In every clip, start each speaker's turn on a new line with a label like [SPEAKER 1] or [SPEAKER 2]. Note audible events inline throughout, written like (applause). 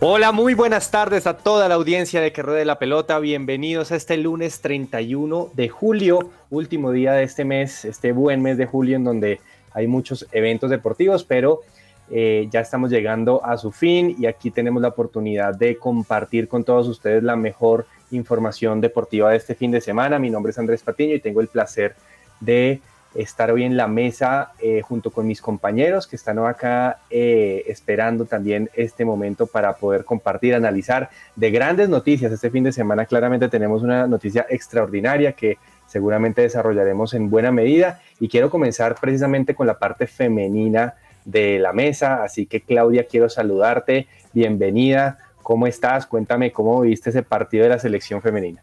[SPEAKER 1] Hola, muy buenas tardes a toda la audiencia de Que la Pelota. Bienvenidos a este lunes 31 de julio, último día de este mes, este buen mes de julio en donde hay muchos eventos deportivos, pero eh, ya estamos llegando a su fin y aquí tenemos la oportunidad de compartir con todos ustedes la mejor información deportiva de este fin de semana. Mi nombre es Andrés Patiño y tengo el placer de estar hoy en la mesa eh, junto con mis compañeros que están acá eh, esperando también este momento para poder compartir, analizar de grandes noticias. Este fin de semana claramente tenemos una noticia extraordinaria que seguramente desarrollaremos en buena medida y quiero comenzar precisamente con la parte femenina de la mesa. Así que Claudia, quiero saludarte. Bienvenida. ¿Cómo estás? Cuéntame cómo viste ese partido de la selección femenina.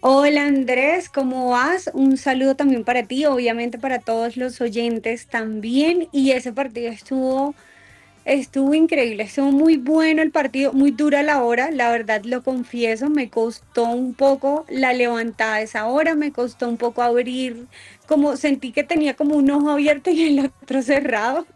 [SPEAKER 2] Hola Andrés, ¿cómo vas? Un saludo también para ti, obviamente para todos los oyentes también. Y ese partido estuvo, estuvo increíble, estuvo muy bueno el partido, muy dura la hora, la verdad lo confieso, me costó un poco la levantada esa hora, me costó un poco abrir, como sentí que tenía como un ojo abierto y el otro (laughs) cerrado,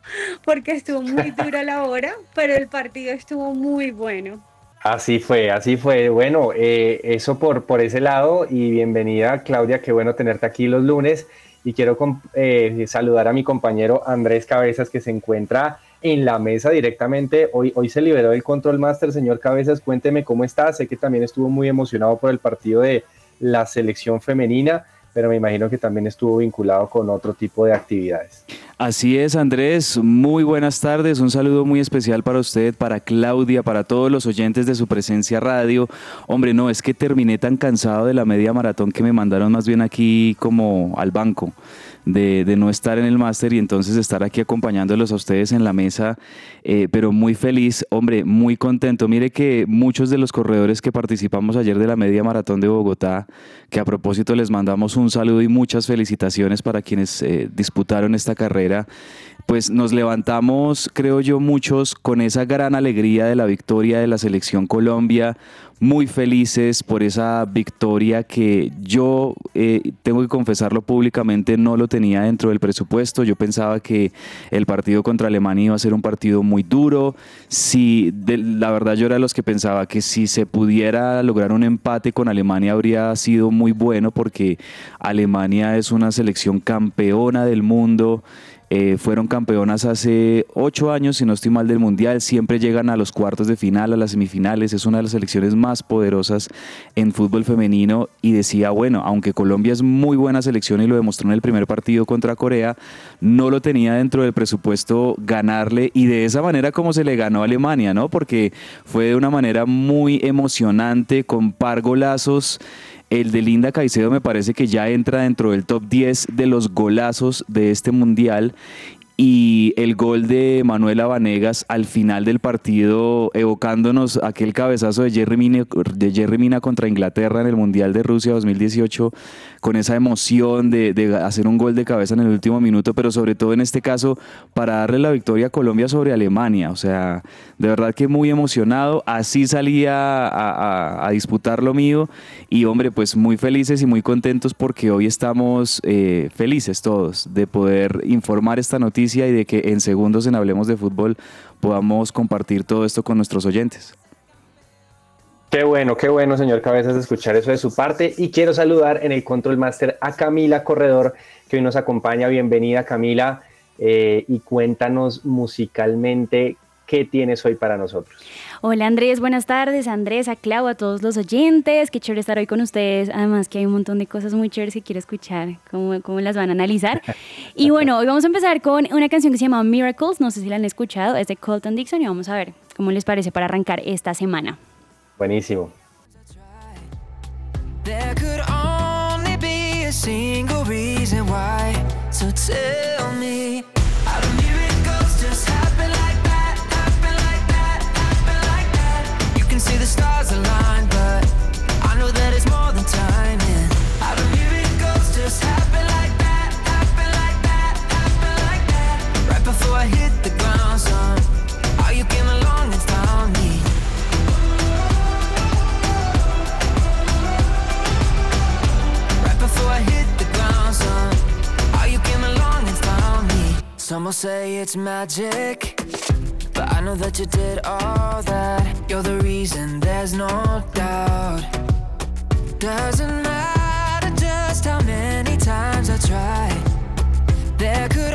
[SPEAKER 2] porque estuvo muy dura la hora, pero el partido estuvo muy bueno.
[SPEAKER 1] Así fue, así fue. Bueno, eh, eso por, por ese lado y bienvenida Claudia, qué bueno tenerte aquí los lunes y quiero eh, saludar a mi compañero Andrés Cabezas que se encuentra en la mesa directamente. Hoy, hoy se liberó el Control Master, señor Cabezas, cuénteme cómo está. Sé que también estuvo muy emocionado por el partido de la selección femenina, pero me imagino que también estuvo vinculado con otro tipo de actividades.
[SPEAKER 3] Así es, Andrés. Muy buenas tardes. Un saludo muy especial para usted, para Claudia, para todos los oyentes de su presencia radio. Hombre, no, es que terminé tan cansado de la media maratón que me mandaron más bien aquí como al banco. De, no estar en el máster y entonces estar aquí acompañándolos a ustedes en la mesa, eh, pero muy feliz, hombre, muy contento. Mire que muchos de los corredores que participamos ayer de la media maratón de Bogotá, que a propósito les mandamos un saludo y muchas felicitaciones para quienes eh, disputaron esta carrera, pues nos levantamos, creo yo, muchos con esa gran alegría de la victoria de la selección Colombia, muy felices por esa victoria que yo eh, tengo que confesarlo públicamente, no lo tenía dentro del presupuesto. Yo pensaba que el partido contra Alemania iba a ser un partido muy duro. Si, de- la verdad, yo era de los que pensaba que si se pudiera lograr un empate con Alemania habría sido muy bueno porque Alemania es una selección campeona del mundo. Eh, fueron campeonas hace ocho años, si no estoy mal, del Mundial. Siempre llegan a los cuartos de final, a las semifinales. Es una de las selecciones más poderosas en fútbol femenino. Y decía, bueno, aunque Colombia es muy buena selección y lo demostró en el primer partido contra Corea, no lo tenía dentro del presupuesto ganarle. Y de esa manera como se le ganó a Alemania, ¿no? Porque fue de una manera muy emocionante, con par golazos. El de Linda Caicedo me parece que ya entra dentro del top 10 de los golazos de este mundial. Y el gol de Manuela Vanegas al final del partido, evocándonos aquel cabezazo de Jerry, Mina, de Jerry Mina contra Inglaterra en el Mundial de Rusia 2018, con esa emoción de, de hacer un gol de cabeza en el último minuto, pero sobre todo en este caso para darle la victoria a Colombia sobre Alemania. O sea, de verdad que muy emocionado. Así salía a, disputar lo mío. Y hombre, pues muy felices y muy contentos porque hoy estamos eh, felices todos de poder informar esta noticia y de que en segundos en Hablemos de Fútbol podamos compartir todo esto con nuestros oyentes.
[SPEAKER 1] Qué bueno, qué bueno, señor Cabezas, escuchar eso de su parte. Y quiero saludar en el Control Master a Camila Corredor, que hoy nos acompaña. Bienvenida, Camila. eh, y cuéntanos musicalmente qué tienes hoy para nosotros.
[SPEAKER 4] Hola Andrés, buenas tardes. Andrés, a Clau, a todos los oyentes. Qué chévere estar hoy con ustedes. Además que hay un montón de cosas muy chéveres que quiero escuchar, cómo, cómo las van a analizar. (laughs) Y bueno, hoy vamos a empezar con una canción que se llama Miracles. No sé si la han escuchado, es de Colton Dixon y vamos a ver cómo les parece para arrancar esta semana.
[SPEAKER 1] Buenísimo.
[SPEAKER 5] There could only be a single reason why. So tell me, stars align, but I know that
[SPEAKER 6] it's more than timing. I believe it goes just happen like that, happen like that, happen like that. Right before I hit the ground, son, how you came along and found me. Right before I hit the ground, son, how you came along and found me. Some will say it's magic but I know that you did all that. You're the reason, there's no doubt. Doesn't matter just how many times I try.
[SPEAKER 7] There could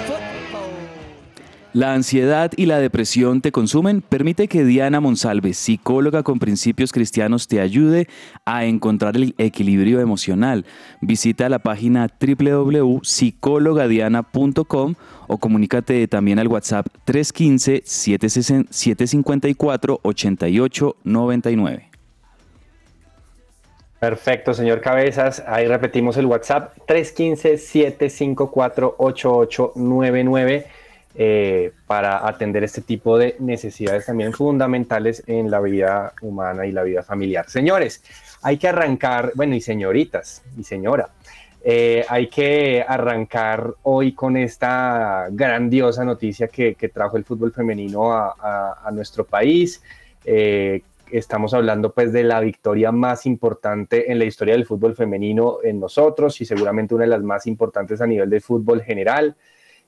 [SPEAKER 3] La ansiedad y la depresión te consumen. Permite que Diana Monsalve, psicóloga con principios cristianos, te ayude a encontrar el equilibrio emocional. Visita la página www.psicologadiana.com o comunícate también al WhatsApp 315-754-8899.
[SPEAKER 1] Perfecto, señor Cabezas. Ahí repetimos el WhatsApp 315-754-8899 eh, para atender este tipo de necesidades también fundamentales en la vida humana y la vida familiar. Señores, hay que arrancar, bueno, y señoritas y señora, eh, hay que arrancar hoy con esta grandiosa noticia que, trajo el fútbol femenino a, nuestro país. Eh, estamos hablando pues de la victoria más importante en la historia del fútbol femenino en nosotros y seguramente una de las más importantes a nivel de fútbol general.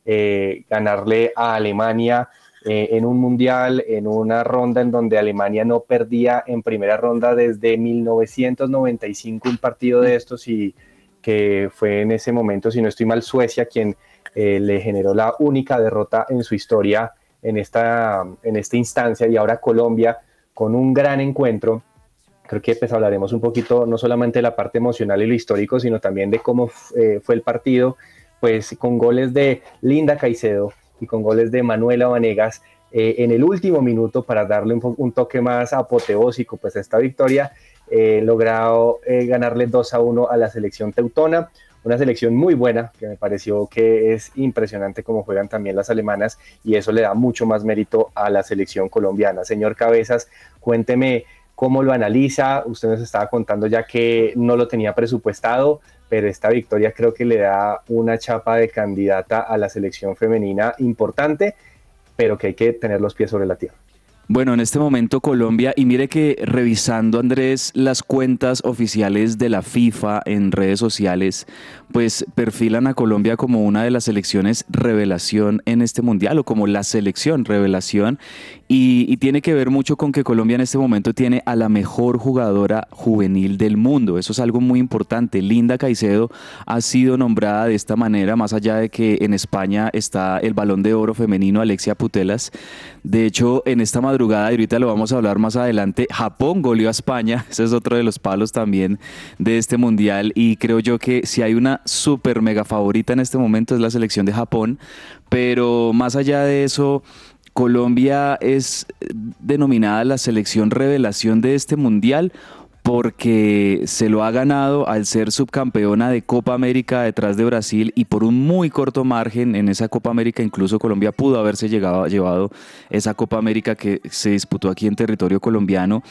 [SPEAKER 1] Eh, ganarle a Alemania eh, en un mundial, en una ronda en donde Alemania no perdía en primera ronda desde 1995 un partido de estos y que fue en ese momento, si no estoy mal, Suecia quien eh, le generó la única derrota en su historia en esta, en esta instancia y ahora Colombia con un gran encuentro. Creo que pues hablaremos un poquito no solamente de la parte emocional y lo histórico, sino también de cómo eh, fue el partido, pues con goles de Linda Caicedo y con goles de Manuela Vanegas eh, en el último minuto para darle un, toque más apoteósico pues a esta victoria, eh, logrado eh, ganarle 2 a 1 a la selección teutona, una selección muy buena que me pareció que es impresionante como juegan también las alemanas y eso le da mucho más mérito a la selección colombiana. Señor Cabezas, cuénteme cómo lo analiza, usted nos estaba contando ya que no lo tenía presupuestado, pero esta victoria creo que le da una chapa de candidata a la selección femenina importante, pero que hay que tener los pies sobre la tierra.
[SPEAKER 3] Bueno, en este momento Colombia, y mire que revisando Andrés las cuentas oficiales de la FIFA en redes sociales, pues perfilan a Colombia como una de las selecciones revelación en este mundial o como la selección revelación. Y, tiene que ver mucho con que Colombia en este momento tiene a la mejor jugadora juvenil del mundo. Eso es algo muy importante. Linda Caicedo ha sido nombrada de esta manera, más allá de que en España está el balón de oro femenino Alexia Putelas. De hecho, en esta madrugada, y ahorita lo vamos a hablar más adelante, Japón goleó a España. (laughs) Ese es otro de los palos también de este mundial. Y creo yo que si hay una super mega favorita en este momento es la selección de Japón. Pero más allá de eso, Colombia es denominada la selección revelación de este mundial porque se lo ha ganado al ser subcampeona de Copa América detrás de Brasil y por un muy corto margen en esa Copa América incluso Colombia pudo haberse llegado, llevado esa Copa América que se disputó aquí en territorio colombiano.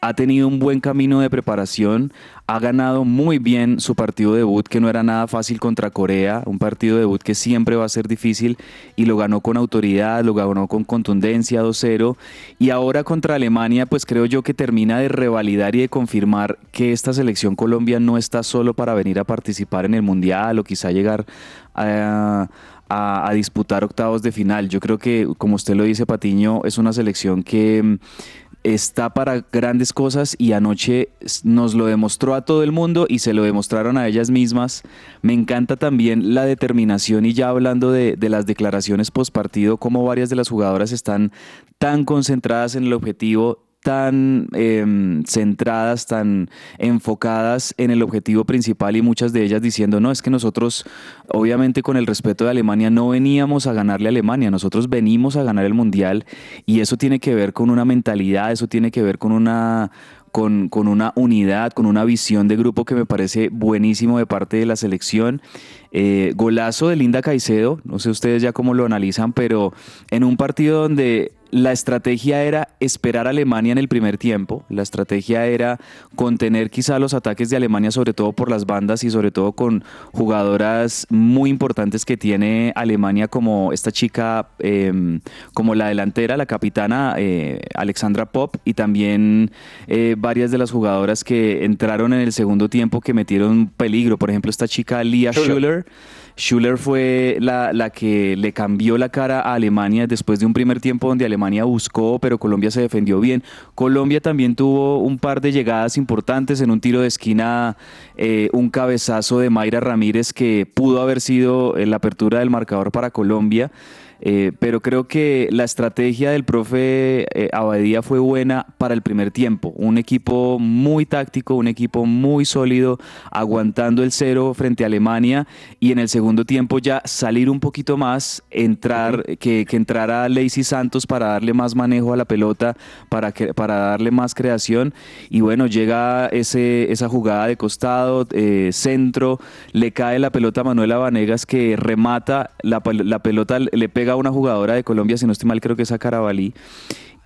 [SPEAKER 3] Ha tenido un buen camino de preparación, ha ganado muy bien su partido debut, que no era nada fácil contra Corea, un partido debut que siempre va a ser difícil, y lo ganó con autoridad, lo ganó con contundencia 2-0, y ahora contra Alemania, pues creo yo que termina de revalidar y de confirmar que esta selección Colombia no está solo para venir a participar en el Mundial o quizá llegar a... A, a, disputar octavos de final. Yo creo que, como usted lo dice, Patiño, es una selección que está para grandes cosas y anoche nos lo demostró a todo el mundo y se lo demostraron a ellas mismas. Me encanta también la determinación y ya hablando de, las declaraciones post partido, como varias de las jugadoras están tan concentradas en el objetivo, tan eh, centradas, tan enfocadas en el objetivo principal y muchas de ellas diciendo, no, es que nosotros, obviamente con el respeto de Alemania, no veníamos a ganarle a Alemania, nosotros venimos a ganar el Mundial y eso tiene que ver con una mentalidad, eso tiene que ver con una... Con, con una unidad, con una visión de grupo que me parece buenísimo de parte de la selección. Eh, golazo de Linda Caicedo, no sé ustedes ya cómo lo analizan, pero en un partido donde la estrategia era esperar a Alemania en el primer tiempo, la estrategia era contener quizá los ataques de Alemania, sobre todo por las bandas y sobre todo con jugadoras muy importantes que tiene Alemania como esta chica, em, como la delantera, la capitana eh, Alexandra Pop y también eh, varias de las jugadoras que entraron en el segundo tiempo que metieron peligro, por ejemplo esta chica Lia Schuller. Schuller fue la, la, que le cambió la cara a Alemania después de un primer tiempo donde Alemania buscó, pero Colombia se defendió bien. Colombia también tuvo un par de llegadas importantes en un tiro de esquina, eh, un cabezazo de Mayra Ramírez que pudo haber sido la apertura del marcador para Colombia. Eh, pero creo que la estrategia del profe eh, Abadía fue buena para el primer tiempo. Un equipo muy táctico, un equipo muy sólido, aguantando el cero frente a Alemania y en el segundo tiempo ya salir un poquito más, entrar, que, que entrara Lacey Santos para darle más manejo a la pelota, para, que, para darle más creación. Y bueno, llega ese, esa jugada de costado, eh, centro, le cae la pelota a Manuela Vanegas que remata, la, la pelota le pega una jugadora de Colombia, si no estoy mal, creo que es a Carabalí,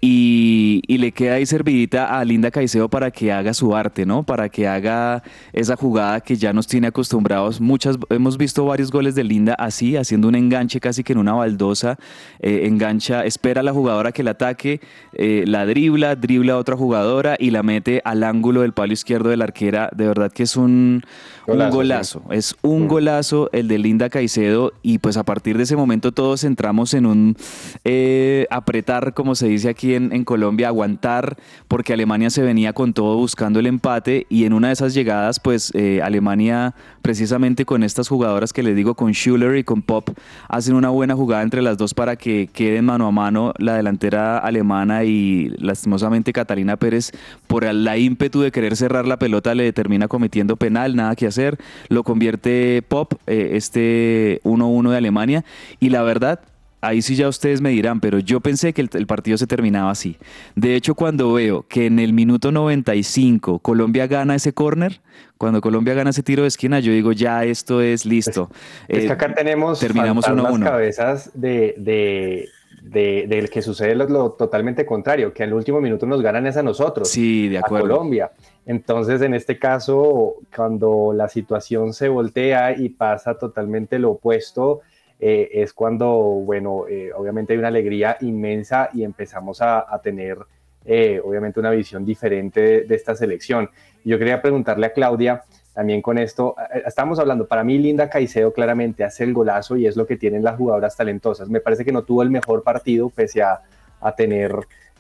[SPEAKER 3] y, le queda ahí servidita a Linda Caicedo para que haga su arte, ¿no? Para que haga esa jugada que ya nos tiene acostumbrados. Muchas, hemos visto varios goles de Linda así, haciendo un enganche casi que en una baldosa, eh, engancha, espera a la jugadora que la ataque, eh, la dribla, dribla a otra jugadora y la mete al ángulo del palo izquierdo de la arquera. De verdad que es un golazo, es un mm. golazo el de Linda Caicedo y pues a partir de ese momento todos entramos en un eh, apretar, como se dice aquí en, Colombia aguantar porque Alemania se venía con todo buscando el empate y en una de esas llegadas pues eh, Alemania precisamente con estas jugadoras que les digo con Schuller y con Pop hacen una buena jugada entre las dos para que queden mano a mano la delantera alemana y lastimosamente Catalina Pérez por la ímpetu de querer cerrar la pelota le termina cometiendo penal, nada que hacer, lo convierte Pop, eh, este 1-1 de Alemania y la verdad ahí sí ya ustedes me dirán, pero yo pensé que el, partido se terminaba así. De hecho, cuando veo que en el minuto 95 Colombia gana ese córner, cuando Colombia gana ese tiro de esquina, yo digo, ya esto es listo.
[SPEAKER 1] Es, que eh, acá tenemos
[SPEAKER 3] terminamos uno
[SPEAKER 1] uno. cabezas de, de, del que sucede lo, totalmente contrario, que en el último minuto nos ganan es a nosotros.
[SPEAKER 3] Sí, de acuerdo.
[SPEAKER 1] A Colombia. Entonces, en este caso, cuando la situación se voltea y pasa totalmente lo opuesto, eh, es cuando, bueno, eh, obviamente hay una alegría inmensa y empezamos a, tener, eh, obviamente, una visión diferente de, esta selección. Yo quería preguntarle a Claudia, también con esto, estamos hablando, para mí Linda Caicedo claramente hace el golazo y es lo que tienen las jugadoras talentosas. Me parece que no tuvo el mejor partido pese a, a tener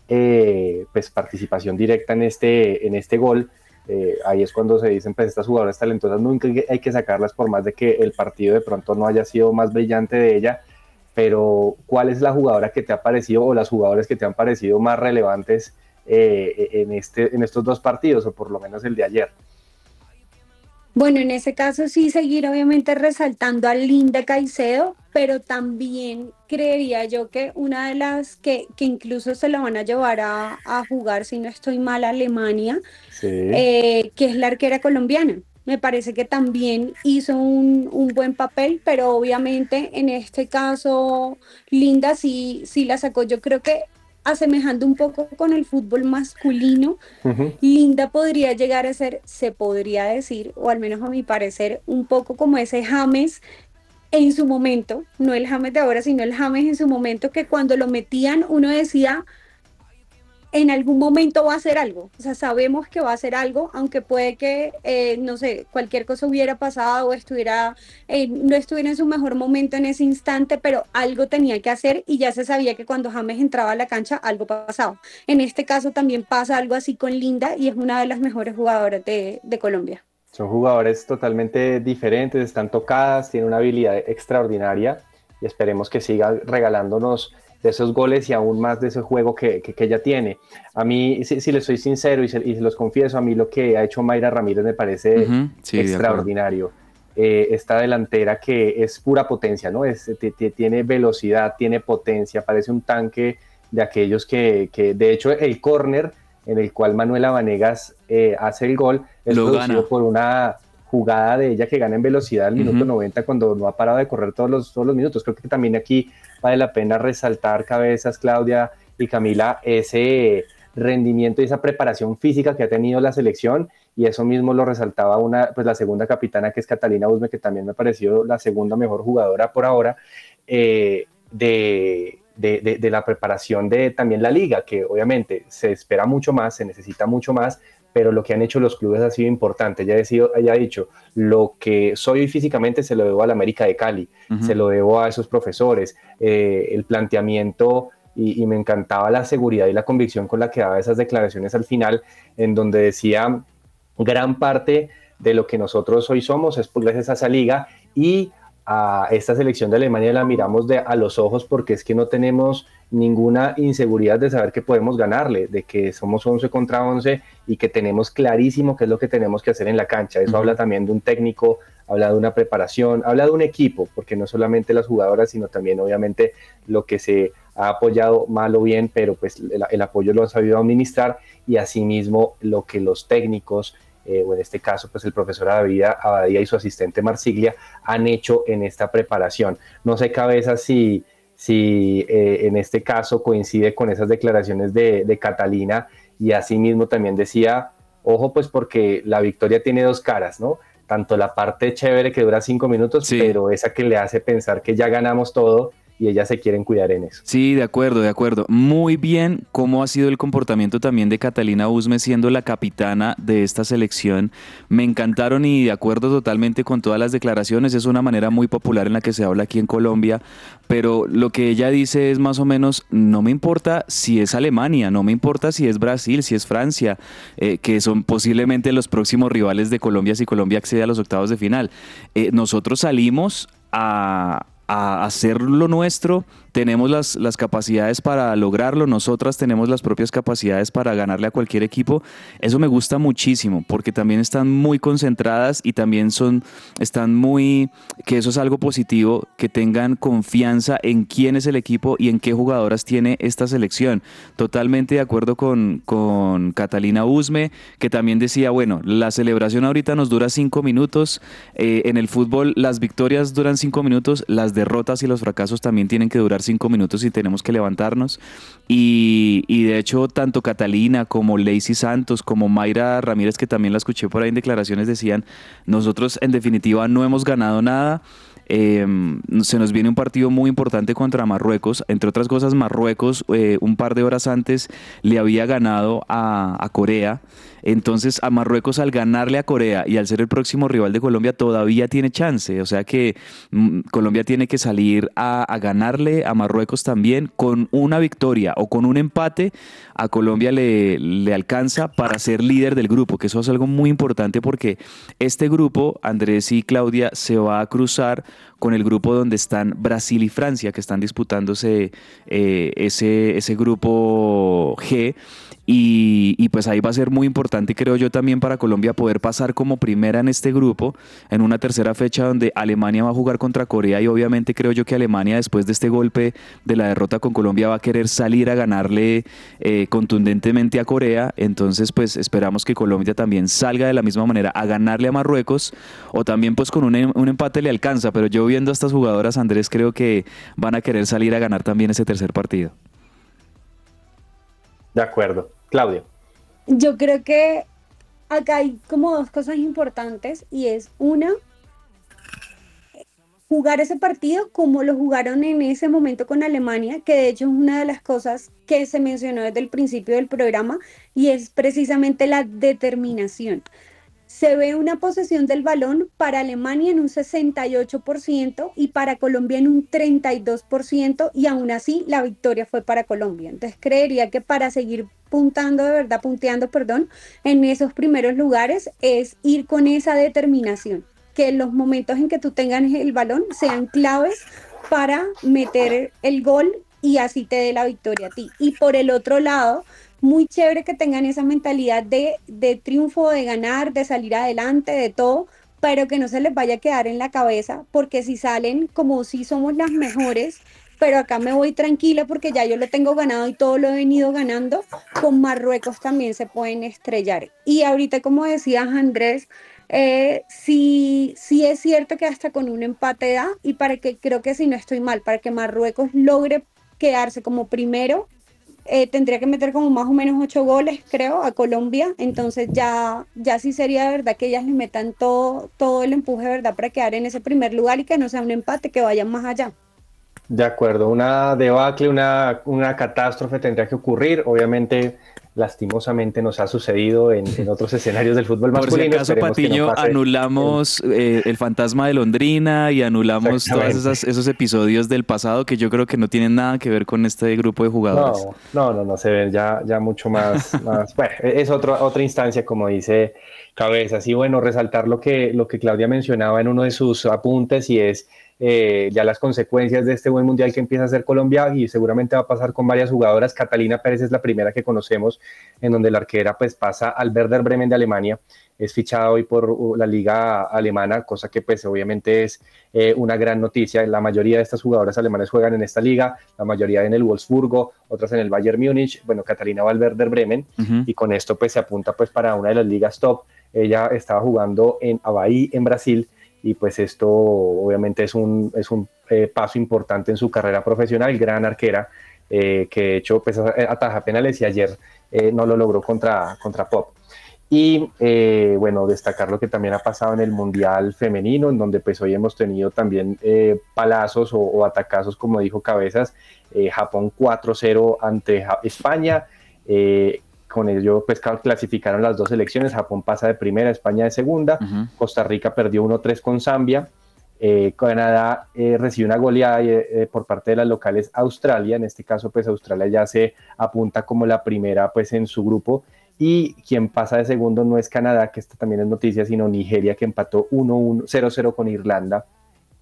[SPEAKER 1] pues, participación directa en este, en este gol, eh, ahí es cuando se dicen, pues estas jugadoras talentosas nunca hay que sacarlas por más de que el partido de pronto no haya sido más brillante de ella, pero ¿cuál es la jugadora que te ha parecido o las jugadoras que te han parecido más relevantes eh, en, este, en estos dos partidos o por lo menos el de ayer?
[SPEAKER 2] Bueno, en ese caso sí seguir obviamente resaltando a Linda Caicedo, pero también creería yo que una de las que, que incluso se la van a llevar a, a jugar, si no estoy mal, a Alemania, eh, que es la arquera colombiana. Me parece que también hizo un, un, buen papel, pero obviamente en este caso Linda sí, sí la sacó. Yo creo que asemejando un poco con el fútbol masculino, Linda podría llegar a ser, se podría decir, o al menos a mi parecer, un poco como ese James en su momento, no el James de ahora, sino el James en su momento, que cuando lo metían uno decía, en algún momento va a hacer algo. O sea, sabemos que va a hacer algo, aunque puede que, eh, no sé, cualquier cosa hubiera pasado o estuviera, eh, no estuviera en su mejor momento en ese instante, pero algo tenía que hacer y ya se sabía que cuando James entraba a la cancha algo pasaba. En este caso también pasa algo así con Linda y es una de las mejores jugadoras de, de Colombia.
[SPEAKER 1] Son jugadores totalmente diferentes, están tocadas, tienen una habilidad extraordinaria y esperemos que siga regalándonos de esos goles y aún más de ese juego que, que, ella tiene. A mí, si, si les soy sincero y se, y los confieso, a mí lo que ha hecho Mayra Ramírez me parece extraordinario. Eh, esta delantera que es pura potencia, ¿no? Es, tiene velocidad, tiene potencia, parece un tanque de aquellos que, que de hecho, el córner en el cual Manuela Vanegas eh, hace el gol es producido por una jugada de ella que gana en velocidad al minuto 90 cuando no ha parado de correr todos los, todos los minutos. Creo que también aquí vale la pena resaltar cabezas, Claudia y Camila, ese rendimiento y esa preparación física que ha tenido la selección y eso mismo lo resaltaba una, pues la segunda capitana que es Catalina Usme, que también me pareció la segunda mejor jugadora por ahora, eh, de, de, la preparación de también la liga, que obviamente se espera mucho más, se necesita mucho más, pero lo que han hecho los clubes ha sido importante. Ya he, dicho, lo que soy físicamente se lo debo a la América de Cali, se lo debo a esos profesores, eh, el planteamiento y, me encantaba la seguridad y la convicción con la que daba esas declaraciones al final, en donde decía gran parte de lo que nosotros hoy somos es por gracias a esa liga y a esta selección de Alemania la miramos de, a los ojos porque es que no tenemos ninguna inseguridad de saber que podemos ganarle, de que somos 11 contra 11 y que tenemos clarísimo qué es lo que tenemos que hacer en la cancha. Eso habla también de un técnico, habla de una preparación, habla de un equipo, porque no solamente las jugadoras, sino también obviamente lo que se ha apoyado mal o bien, pero pues el, apoyo lo ha sabido administrar y asimismo lo que los técnicos, eh, o en este caso pues el profesor Abadía, Abadía y su asistente Marsiglia han hecho en esta preparación. No sé cabeza si, si eh, en este caso coincide con esas declaraciones de, de Catalina y asimismo también decía, ojo pues porque la victoria tiene dos caras, ¿no? Tanto la parte chévere que dura cinco minutos, pero esa que le hace pensar que ya ganamos todo y ellas se quieren cuidar en eso.
[SPEAKER 3] Sí, de acuerdo, de acuerdo. Muy bien cómo ha sido el comportamiento también de Catalina Usme siendo la capitana de esta selección. Me encantaron y de acuerdo totalmente con todas las declaraciones. Es una manera muy popular en la que se habla aquí en Colombia, pero lo que ella dice es más o menos, no me importa si es Alemania, no me importa si es Brasil, si es Francia, eh, que son posiblemente los próximos rivales de Colombia si Colombia accede a los octavos de final. Eh, nosotros salimos a, hacer lo nuestro tenemos las, las capacidades para lograrlo, nosotras tenemos las propias capacidades para ganarle a cualquier equipo. Eso me gusta muchísimo porque también están muy concentradas y también son, están muy, que eso es algo positivo, que tengan confianza en quién es el equipo y en qué jugadoras tiene esta selección. Totalmente de acuerdo con, con Catalina Usme, que también decía, bueno, la celebración ahorita nos dura cinco minutos, eh, en el fútbol las victorias duran cinco minutos, las derrotas y los fracasos también tienen que durar cinco minutos y tenemos que levantarnos. Y, de hecho, tanto Catalina como Lacey Santos, como Mayra Ramírez, que también la escuché por ahí en declaraciones, decían, nosotros en definitiva no hemos ganado nada. Em, se nos viene un partido muy importante contra Marruecos. Entre otras cosas, Marruecos eh, un par de horas antes le había ganado a Corea. Entonces, a Marruecos al ganarle a Corea y al ser el próximo rival de Colombia, todavía tiene chance. O sea que mm, Colombia tiene que salir a, ganarle a Marruecos también con una victoria o con un empate. A Colombia le, alcanza para ser líder del grupo, que eso es algo muy importante porque este grupo, Andrés y Claudia, se va a cruzar con el grupo donde están Brasil y Francia, que están disputándose eh, ese, ese grupo G. Y, pues ahí va a ser muy importante, creo yo, también para Colombia poder pasar como primera en este grupo, en una tercera fecha donde Alemania va a jugar contra Corea y obviamente creo yo que Alemania después de este golpe de la derrota con Colombia va a querer salir a ganarle eh, contundentemente a Corea. Entonces pues esperamos que Colombia también salga de la misma manera a ganarle a Marruecos o también pues con un, un empate le alcanza, pero yo viendo a estas jugadoras, Andrés, creo que van a querer salir a ganar también ese tercer partido.
[SPEAKER 1] De acuerdo. Claudio.
[SPEAKER 2] Yo creo que acá hay como dos cosas importantes y es una, jugar ese partido como lo jugaron en ese momento con Alemania, que de hecho es una de las cosas que se mencionó desde el principio del programa y es precisamente la determinación se ve una posesión del balón para Alemania en un 68% y para Colombia en un 32% y aún así la victoria fue para Colombia. Entonces creería que para seguir puntando de verdad, punteando, perdón, en esos primeros lugares es ir con esa determinación, que los momentos en que tú tengas el balón sean claves para meter el gol y así te dé la victoria a ti. Y por el otro lado, muy chévere que tengan esa mentalidad de, de triunfo, de ganar, de salir adelante, de todo, pero que no se les vaya a quedar en la cabeza, porque si salen como si somos las mejores, pero acá me voy tranquila porque ya yo lo tengo ganado y todo lo he venido ganando, con Marruecos también se pueden estrellar. Y ahorita, como decías Andrés, eh, sí, sí es cierto que hasta con un empate da y para que creo que si no estoy mal, para que Marruecos logre quedarse como primero, eh, tendría que meter como más o menos ocho goles, creo, a Colombia. Entonces ya, ya sí sería verdad que ellas le metan todo, todo el empuje, ¿verdad? Para quedar en ese primer lugar y que no sea un empate, que vayan más allá.
[SPEAKER 1] De acuerdo, una debacle, una, una catástrofe tendría que ocurrir. Obviamente lastimosamente nos ha sucedido en, otros (laughs) escenarios del fútbol masculino.
[SPEAKER 3] Por si acaso, Patiño, anulamos eh, el fantasma de Londrina y anulamos todos esos episodios del pasado que yo creo que no tienen nada que ver con este grupo de jugadores.
[SPEAKER 1] No, no, no, se ven ya, ya mucho más, (laughs) más bueno, es otra otra instancia, como dice Cabezas. Y bueno, resaltar lo que, lo que Claudia mencionaba en uno de sus apuntes y es eh, ya las consecuencias de este buen mundial que empieza a ser Colombia y seguramente va a pasar con varias jugadoras. Catalina Pérez es la primera que conocemos, en donde la arquera pues pasa al Werder Bremen de Alemania. Es fichada hoy por uh, la liga alemana, cosa que pues obviamente es eh, una gran noticia. La mayoría de estas jugadoras alemanas juegan en esta liga, la mayoría en el Wolfsburgo, otras en el Bayern Múnich. Bueno, Catalina va al Werder Bremen y con esto pues se apunta pues para una de las ligas top. Ella estaba jugando en Avaí, en Brasil, y pues esto obviamente es un, es un eh, paso importante en su carrera profesional, gran arquera, eh, que de hecho pues ataja penales y ayer eh, no lo logró contra, contra Pop. Y bueno, destacar lo que también ha pasado en el Mundial Femenino, en donde pues hoy hemos tenido también palazos o, o, atacazos, como dijo Cabezas, Japón 4-0 ante España, con ello pues clasificaron las dos selecciones, Japón pasa de primera, España de segunda, Costa Rica perdió 1-3 con Zambia, eh, Canadá eh, recibió una goleada eh, por parte de las locales Australia, en este caso pues Australia ya se apunta como la primera pues en su grupo y quien pasa de segundo no es Canadá, que esta también es noticia, sino Nigeria que empató 1-1, 0-0 con Irlanda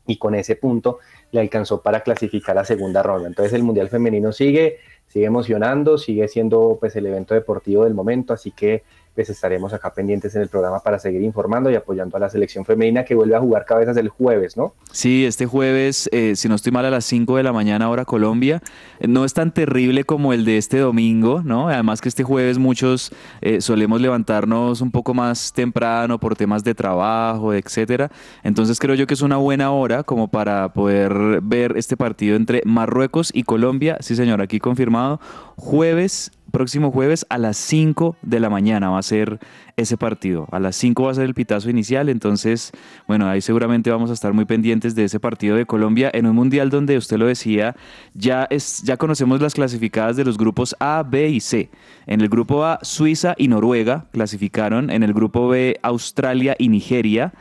[SPEAKER 1] y con ese punto le alcanzó para clasificar a segunda ronda. Entonces el Mundial Femenino sigue, sigue emocionando, sigue siendo pues el evento deportivo del momento, así que pues estaremos acá pendientes en el programa para seguir informando y apoyando a la selección femenina que vuelve a jugar cabezas el jueves, ¿no?
[SPEAKER 3] Sí, este jueves, eh, si no estoy mal, a las 5 de la mañana ahora Colombia. No es tan terrible como el de este domingo, ¿no? Además que este jueves muchos eh, solemos levantarnos un poco más temprano por temas de trabajo, etcétera. Entonces creo yo que es una buena hora como para poder ver este partido entre Marruecos y Colombia. Sí, señor, aquí confirmado. Jueves próximo jueves a las 5 de la mañana va a ser ese partido. A las 5 va a ser el pitazo inicial, entonces, bueno, ahí seguramente vamos a estar muy pendientes de ese partido de Colombia en un mundial donde usted lo decía, ya es ya conocemos las clasificadas de los grupos A, B y C. En el grupo A, Suiza y Noruega clasificaron, en el grupo B, Australia y Nigeria.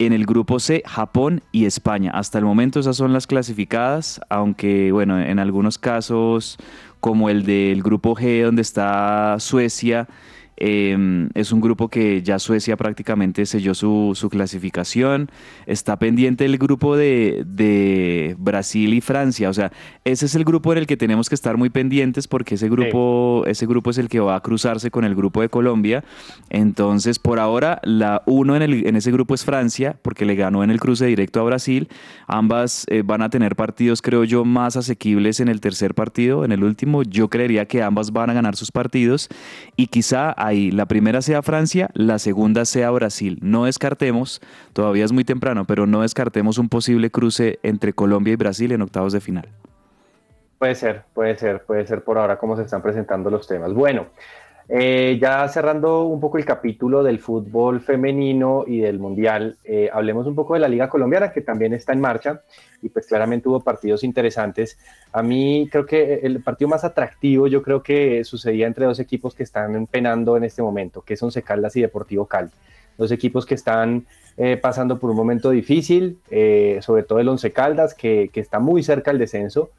[SPEAKER 3] En el grupo C, Japón y España. Hasta el momento esas son las clasificadas, aunque bueno, en algunos casos como el del grupo G donde está Suecia Em, es un grupo que ya Suecia prácticamente selló su, su clasificación. Está pendiente el grupo de, de, Brasil y Francia. O sea, ese es el grupo en el que tenemos que estar muy pendientes porque ese grupo, ese grupo es el que va a cruzarse con el grupo de Colombia. Entonces, por ahora, la uno en, el, en ese grupo es Francia porque le ganó en el cruce directo a Brasil. Ambas eh, van a tener partidos, creo yo, más asequibles en el tercer partido. En el último, yo creería que ambas van a ganar sus partidos y quizá ahí la primera sea Francia, la segunda sea Brasil. No descartemos, todavía es muy temprano, pero no descartemos un posible cruce entre Colombia y Brasil en octavos de final.
[SPEAKER 1] Puede ser, puede ser, puede ser por ahora como se están presentando los temas. Bueno, eh, ya cerrando un poco el capítulo del fútbol femenino y del mundial, eh, hablemos un poco de la Liga Colombiana que también está en marcha y pues claramente hubo partidos interesantes. A mí creo que el partido más atractivo yo creo que sucedía entre dos equipos que están penando en este momento, que son Caldas y Deportivo Cali. Dos equipos que están eh, pasando por un momento difícil, sobre todo el Once Caldas, que, que está muy cerca del descenso,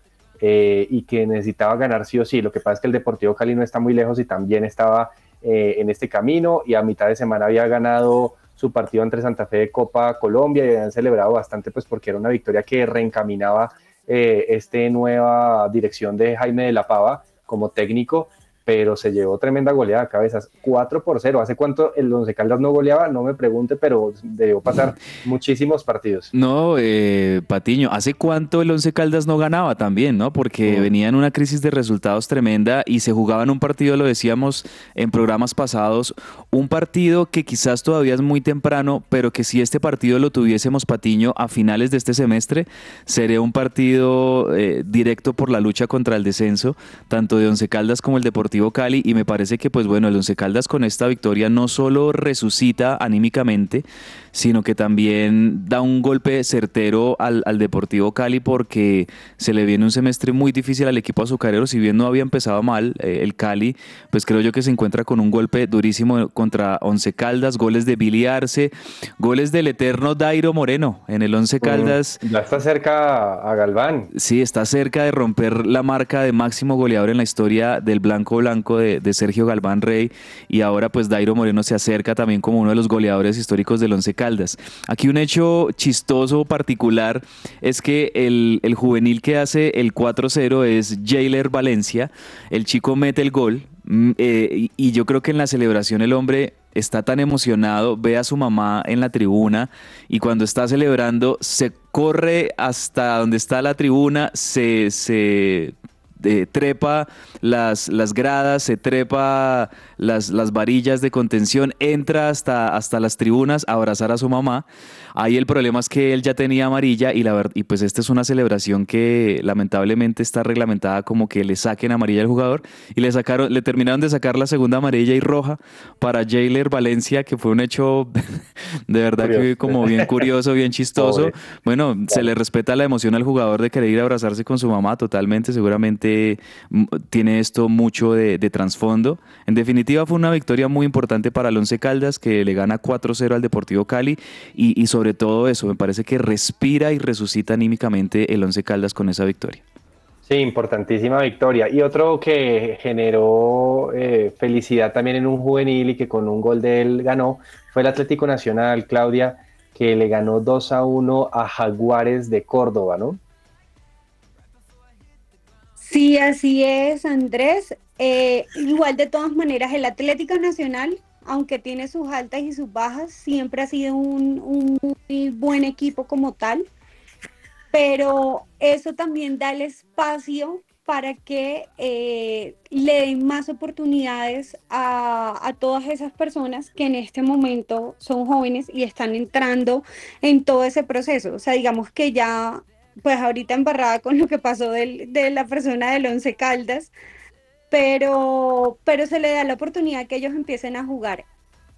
[SPEAKER 1] eh, y que necesitaba ganar sí o sí. Lo que pasa es que el Deportivo Cali no está muy lejos y también estaba eh, en este camino y a mitad de semana había ganado su partido entre Santa Fe de Copa Colombia y habían celebrado bastante pues porque era una victoria que reencaminaba eh, esta nueva dirección de Jaime de la Pava como técnico pero se llevó tremenda goleada a cabezas, 4 por 0. ¿Hace cuánto el Once Caldas no goleaba? No me pregunte, pero debió pasar (laughs) muchísimos partidos.
[SPEAKER 3] No, eh, Patiño, ¿hace cuánto el Once Caldas no ganaba también, no? Porque venía en una crisis de resultados tremenda y se jugaba en un partido, lo decíamos en programas pasados, un partido que quizás todavía es muy temprano, pero que si este partido lo tuviésemos, Patiño, a finales de este semestre, sería un partido eh, directo por la lucha contra el descenso, tanto de Once Caldas como el Deportivo Cali, y me parece que, pues bueno, el Once Caldas con esta victoria no solo resucita anímicamente, sino que también da un golpe certero al, Deportivo Cali porque se le viene un semestre muy difícil al equipo azucarero, si bien no había empezado mal eh, el Cali, pues creo yo que se encuentra con un golpe durísimo contra Once Caldas, goles de Billy Arce, goles del eterno Dairo Moreno en el Once Caldas.
[SPEAKER 1] ya está cerca a Galván.
[SPEAKER 3] Sí, está cerca de romper la marca de máximo goleador en la historia del Blanco Blanco de, de Sergio Galván Rey y ahora pues Dairo Moreno se acerca también como uno de los goleadores históricos del Once Caldas. Aquí un hecho chistoso, particular, es que el, juvenil que hace el 4-0 es Jailer Valencia. El chico mete el gol. Mm, eh, y yo creo que en la celebración el hombre está tan emocionado, ve a su mamá en la tribuna y cuando está celebrando se corre hasta donde está la tribuna, se, se trepa las, las, gradas, se trepa las, las, varillas de contención, entra hasta, hasta las tribunas a abrazar a su mamá. Ahí el problema es que él ya tenía amarilla y, la, y pues esta es una celebración que lamentablemente está reglamentada como que le saquen amarilla al jugador y le, sacaron, le terminaron de sacar la segunda amarilla y roja para Jailer Valencia, que fue un hecho (laughs) de verdad que como bien curioso, bien chistoso. Bueno, se le respeta la emoción al jugador de querer ir a abrazarse con su mamá totalmente, seguramente tiene esto mucho de, trasfondo. En definitiva, fue una victoria muy importante para el Once Caldas, que le gana 4-0 al Deportivo Cali. Y, sobre todo eso, me parece que respira y resucita anímicamente el Once Caldas con esa victoria.
[SPEAKER 1] Sí, importantísima victoria. Y otro que generó eh, felicidad también en un juvenil y que con un gol de él ganó fue el Atlético Nacional, Claudia, que le ganó 2 a 1 a Jaguares de Córdoba, ¿no?
[SPEAKER 2] Sí, así es, Andrés. Eh, igual de todas maneras, el Atlético Nacional, aunque tiene sus altas y sus bajas, siempre ha sido un, muy buen equipo como tal, pero eso también da el espacio para que eh, le den más oportunidades a, a, todas esas personas que en este momento son jóvenes y están entrando en todo ese proceso. O sea, digamos que ya pues ahorita embarrada con lo que pasó de la persona del Once Caldas, pero, pero se le da la oportunidad que ellos empiecen a jugar.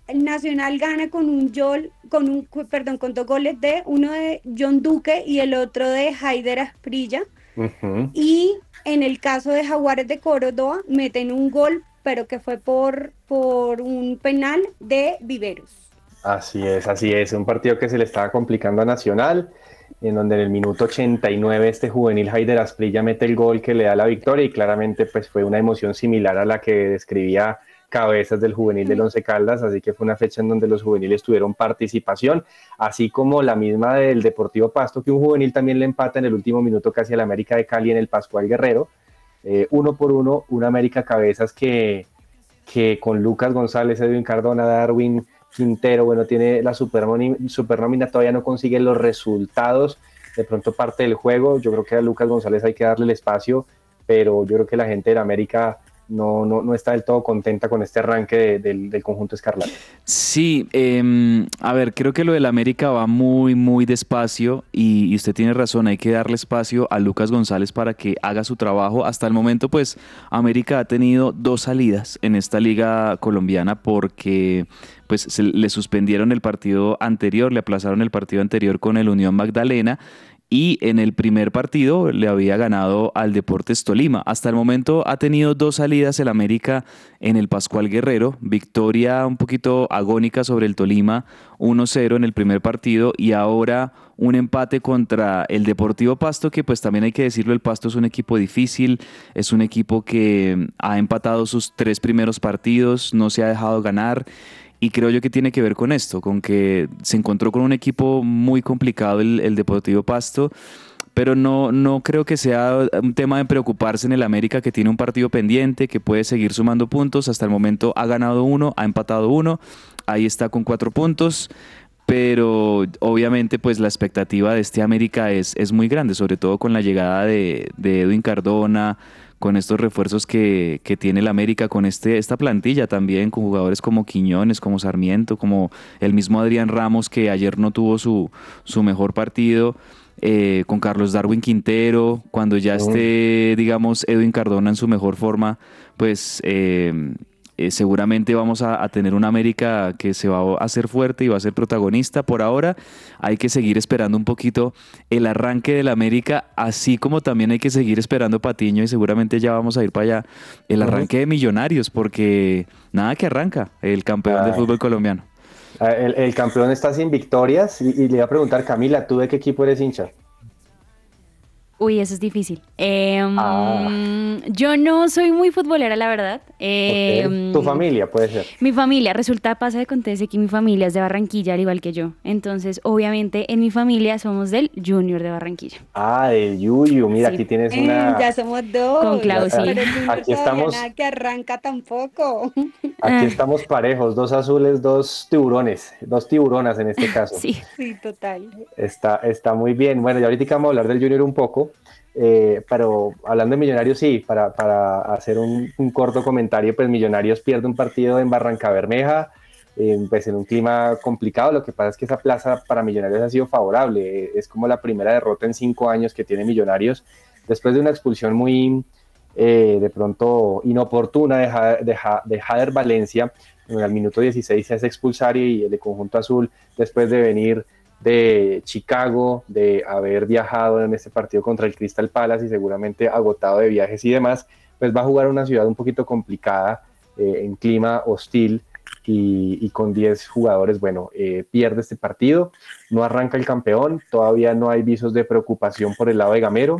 [SPEAKER 2] El Nacional gana con un Yol, con un, perdón, con dos goles de uno de John Duque y el otro de Haider Asprilla. Y en el caso de Jaguares de Córdoba, meten un gol, pero que fue por, por un penal de Viveros.
[SPEAKER 1] Así es, así es. Un partido que se le estaba complicando a Nacional en donde en el minuto 89 este juvenil Haider Asprilla mete el gol que le da la victoria y claramente pues fue una emoción similar a la que describía cabezas del juvenil del Once Caldas, así que fue una fecha en donde los juveniles tuvieron participación, así como la misma del Deportivo Pasto, que un juvenil también le empata en el último minuto casi al América de Cali en el Pascual Guerrero, eh, uno por uno, un América Cabezas que, que con Lucas González, Edwin Cardona, Darwin Quintero, bueno, tiene la supernómina, todavía no consigue los resultados, de pronto parte del juego, yo creo que a Lucas González hay que darle el espacio, pero yo creo que la gente de América no, no, no, está del todo contenta con este arranque del, conjunto escarlata.
[SPEAKER 3] Sí, em, a ver, creo que lo del América va muy, muy despacio y, y, usted tiene razón, hay que darle espacio a Lucas González para que haga su trabajo. Hasta el momento, pues, América ha tenido dos salidas en esta liga colombiana porque pues se le suspendieron el partido anterior, le aplazaron el partido anterior con el Unión Magdalena y en el primer partido le había ganado al Deportes Tolima. Hasta el momento ha tenido dos salidas el América en el Pascual Guerrero, victoria un poquito agónica sobre el Tolima, 1-0 en el primer partido y ahora un empate contra el Deportivo Pasto, que pues también hay que decirlo, el Pasto es un equipo difícil, es un equipo que ha empatado sus tres primeros partidos, no se ha dejado ganar y creo yo que tiene que ver con esto, con que se encontró con un equipo muy complicado el, Deportivo Pasto, pero no, no creo que sea un tema de preocuparse en el América que tiene un partido pendiente, que puede seguir sumando puntos. Hasta el momento ha ganado uno, ha empatado uno, ahí está con cuatro puntos. Pero obviamente pues la expectativa de este América es, es muy grande, sobre todo con la llegada de, de Edwin Cardona, con estos refuerzos que, que, tiene el América, con este, esta plantilla también, con jugadores como Quiñones, como Sarmiento, como el mismo Adrián Ramos, que ayer no tuvo su, su mejor partido. Eh, con Carlos Darwin Quintero, cuando ya esté, digamos, Edwin Cardona en su mejor forma, pues eh, eh, seguramente vamos a, a, tener una América que se va a hacer fuerte y va a ser protagonista. Por ahora hay que seguir esperando un poquito el arranque del América, así como también hay que seguir esperando Patiño y seguramente ya vamos a ir para allá, el arranque de Millonarios, porque nada que arranca el campeón del fútbol colombiano.
[SPEAKER 1] El, el, campeón está sin victorias y, y, le iba a preguntar, Camila, ¿tú de qué equipo eres hincha?
[SPEAKER 4] Uy, eso es difícil. Eh, ah. Yo no soy muy futbolera, la verdad. Eh,
[SPEAKER 1] okay. ¿Tu familia puede ser?
[SPEAKER 4] Mi familia, resulta, pasa de acontece que mi familia es de Barranquilla, al igual que yo. Entonces, obviamente, en mi familia somos del Junior de Barranquilla.
[SPEAKER 1] Ah, del Yuyu. Mira, sí. aquí tienes una...
[SPEAKER 2] Eh, ya somos dos.
[SPEAKER 4] Con sí.
[SPEAKER 2] Pero
[SPEAKER 1] aquí estamos...
[SPEAKER 2] Nada que arranca tampoco.
[SPEAKER 1] Aquí estamos parejos, dos azules, dos tiburones, dos tiburonas en este (laughs) caso.
[SPEAKER 4] Sí,
[SPEAKER 2] sí, total.
[SPEAKER 1] Está, está muy bien. Bueno, y ahorita vamos a hablar del Junior un poco. Eh, pero hablando de Millonarios, sí, para, para hacer un, corto comentario, pues Millonarios pierde un partido en Barranca Bermeja, eh, pues en un clima complicado. Lo que pasa es que esa plaza para Millonarios ha sido favorable. Es como la primera derrota en cinco años que tiene Millonarios, después de una expulsión muy eh, de pronto inoportuna de, de, de Jader Valencia. En el minuto 16 se hace expulsar y el de conjunto azul, después de venir de Chicago, de haber viajado en este partido contra el Crystal Palace y seguramente agotado de viajes y demás, pues va a jugar una ciudad un poquito complicada, eh, en clima hostil y, con 10 jugadores, bueno, eh, pierde este partido, no arranca el campeón, todavía no hay visos de preocupación por el lado de Gamero.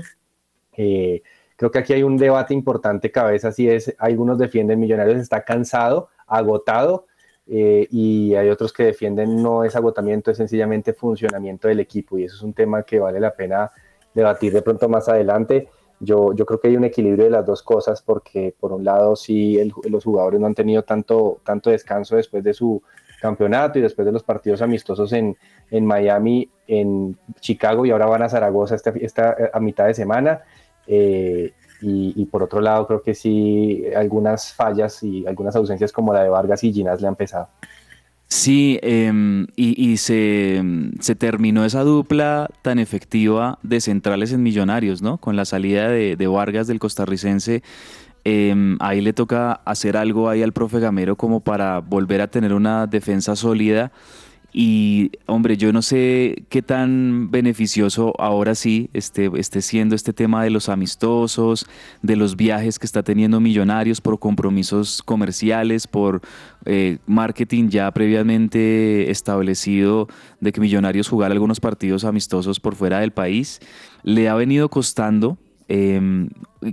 [SPEAKER 1] Eh, creo que aquí hay un debate importante cabeza, si es, algunos defienden Millonarios, está cansado, agotado, eh, y hay otros que defienden no es agotamiento, es sencillamente funcionamiento del equipo y eso es un tema que vale la pena debatir de pronto más adelante. Yo, yo creo que hay un equilibrio de las dos cosas porque por un lado sí los jugadores no han tenido tanto, tanto descanso después de su campeonato y después de los partidos amistosos en, en Miami, en Chicago y ahora van a Zaragoza esta, esta a mitad de semana. Eh, y, y, por otro lado, creo que sí, algunas fallas y algunas ausencias como la de Vargas y Ginas le han pesado.
[SPEAKER 3] Sí, eh, y, y se, se, terminó esa dupla tan efectiva de centrales en Millonarios, ¿no? Con la salida de, de Vargas del costarricense. Eh, ahí le toca hacer algo ahí al profe Gamero como para volver a tener una defensa sólida y hombre, yo no sé qué tan beneficioso ahora sí esté, esté siendo este tema de los amistosos, de los viajes que está teniendo Millonarios por compromisos comerciales, por eh, marketing ya previamente establecido de que Millonarios jugara algunos partidos amistosos por fuera del país. Le ha venido costando. Eh,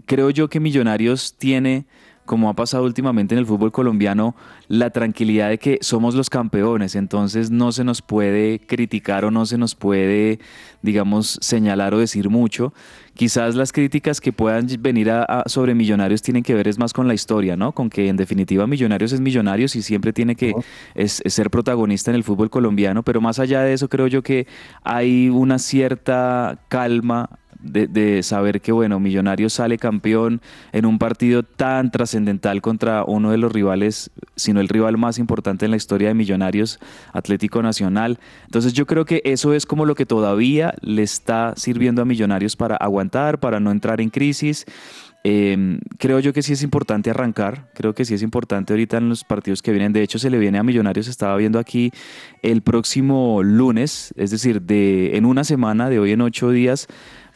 [SPEAKER 3] creo yo que Millonarios tiene como ha pasado últimamente en el fútbol colombiano, la tranquilidad de que somos los campeones, entonces no se nos puede criticar o no se nos puede, digamos, señalar o decir mucho. Quizás las críticas que puedan venir a, a sobre Millonarios tienen que ver es más con la historia, ¿no? Con que en definitiva Millonarios es Millonarios y siempre tiene que es, es ser protagonista en el fútbol colombiano, pero más allá de eso creo yo que hay una cierta calma de, de, saber que, bueno, Millonarios sale campeón en un partido tan trascendental contra uno de los rivales, sino el rival más importante en la historia de Millonarios, Atlético Nacional. Entonces yo creo que eso es como lo que todavía le está sirviendo a Millonarios para aguantar, para no entrar en crisis. Eh, creo yo que sí es importante arrancar, creo que sí es importante ahorita en los partidos que vienen. De hecho, se le viene a Millonarios, estaba viendo aquí el próximo lunes, es decir, de en una semana, de hoy en ocho días,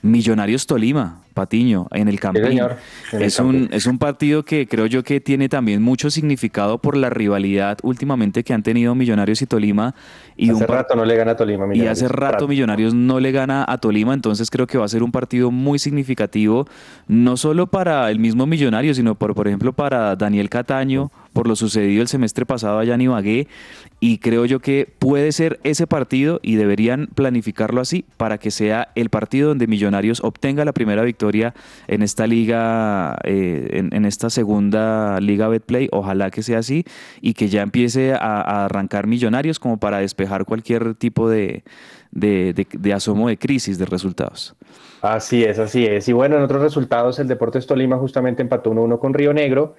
[SPEAKER 3] Millonarios Tolima, Patiño, en el Campín. Sí, en es, el un, es un partido que creo yo que tiene también mucho significado por la rivalidad últimamente que han tenido Millonarios y Tolima. Y
[SPEAKER 1] hace un rato no le gana a Tolima.
[SPEAKER 3] Millonarios. Y hace rato, rato Millonarios no le gana a Tolima, entonces creo que va a ser un partido muy significativo, no solo para el mismo Millonario, sino por, por ejemplo para Daniel Cataño, por lo sucedido el semestre pasado allá en Ibagué y creo yo que puede ser ese partido y deberían planificarlo así para que sea el partido donde Millonarios obtenga la primera victoria en esta liga, eh, en, esta segunda liga Betplay. Ojalá que sea así y que ya empiece a, arrancar Millonarios como para despejar cualquier tipo de, de asomo de crisis de resultados.
[SPEAKER 1] Así es, así es. Y bueno, en otros resultados, el Deportes Tolima justamente empató 1-1 con Río Negro.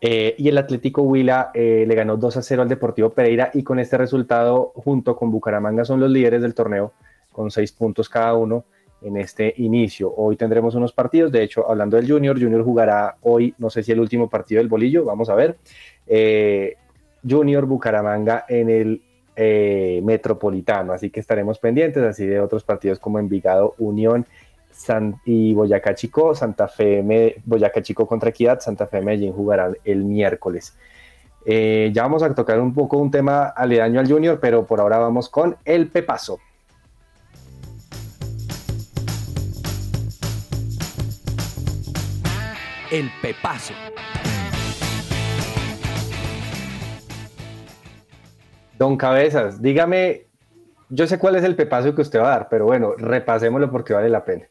[SPEAKER 1] Eh, y el Atlético Huila eh, le ganó 2 a 0 al Deportivo Pereira y con este resultado, junto con Bucaramanga, son los líderes del torneo con 6 puntos cada uno en este inicio. Hoy tendremos unos partidos, de hecho, hablando del Junior, Junior jugará hoy, no sé si el último partido del bolillo, vamos a ver. Eh, Junior Bucaramanga en el Metropolitano, así que estaremos pendientes, así de otros partidos como Envigado, Unión y Boyacá Chico, Santa Fe, Boyacá Chico contra Equidad, Santa Fe Medellín jugarán el miércoles. Eh, ya vamos a tocar un poco un tema aledaño al Junior, pero por ahora vamos con el Pepazo.
[SPEAKER 7] El Pepazo.
[SPEAKER 1] Don Cabezas, dígame, yo sé cuál es el pepazo que usted va a dar, pero bueno, repasémoslo porque vale la pena.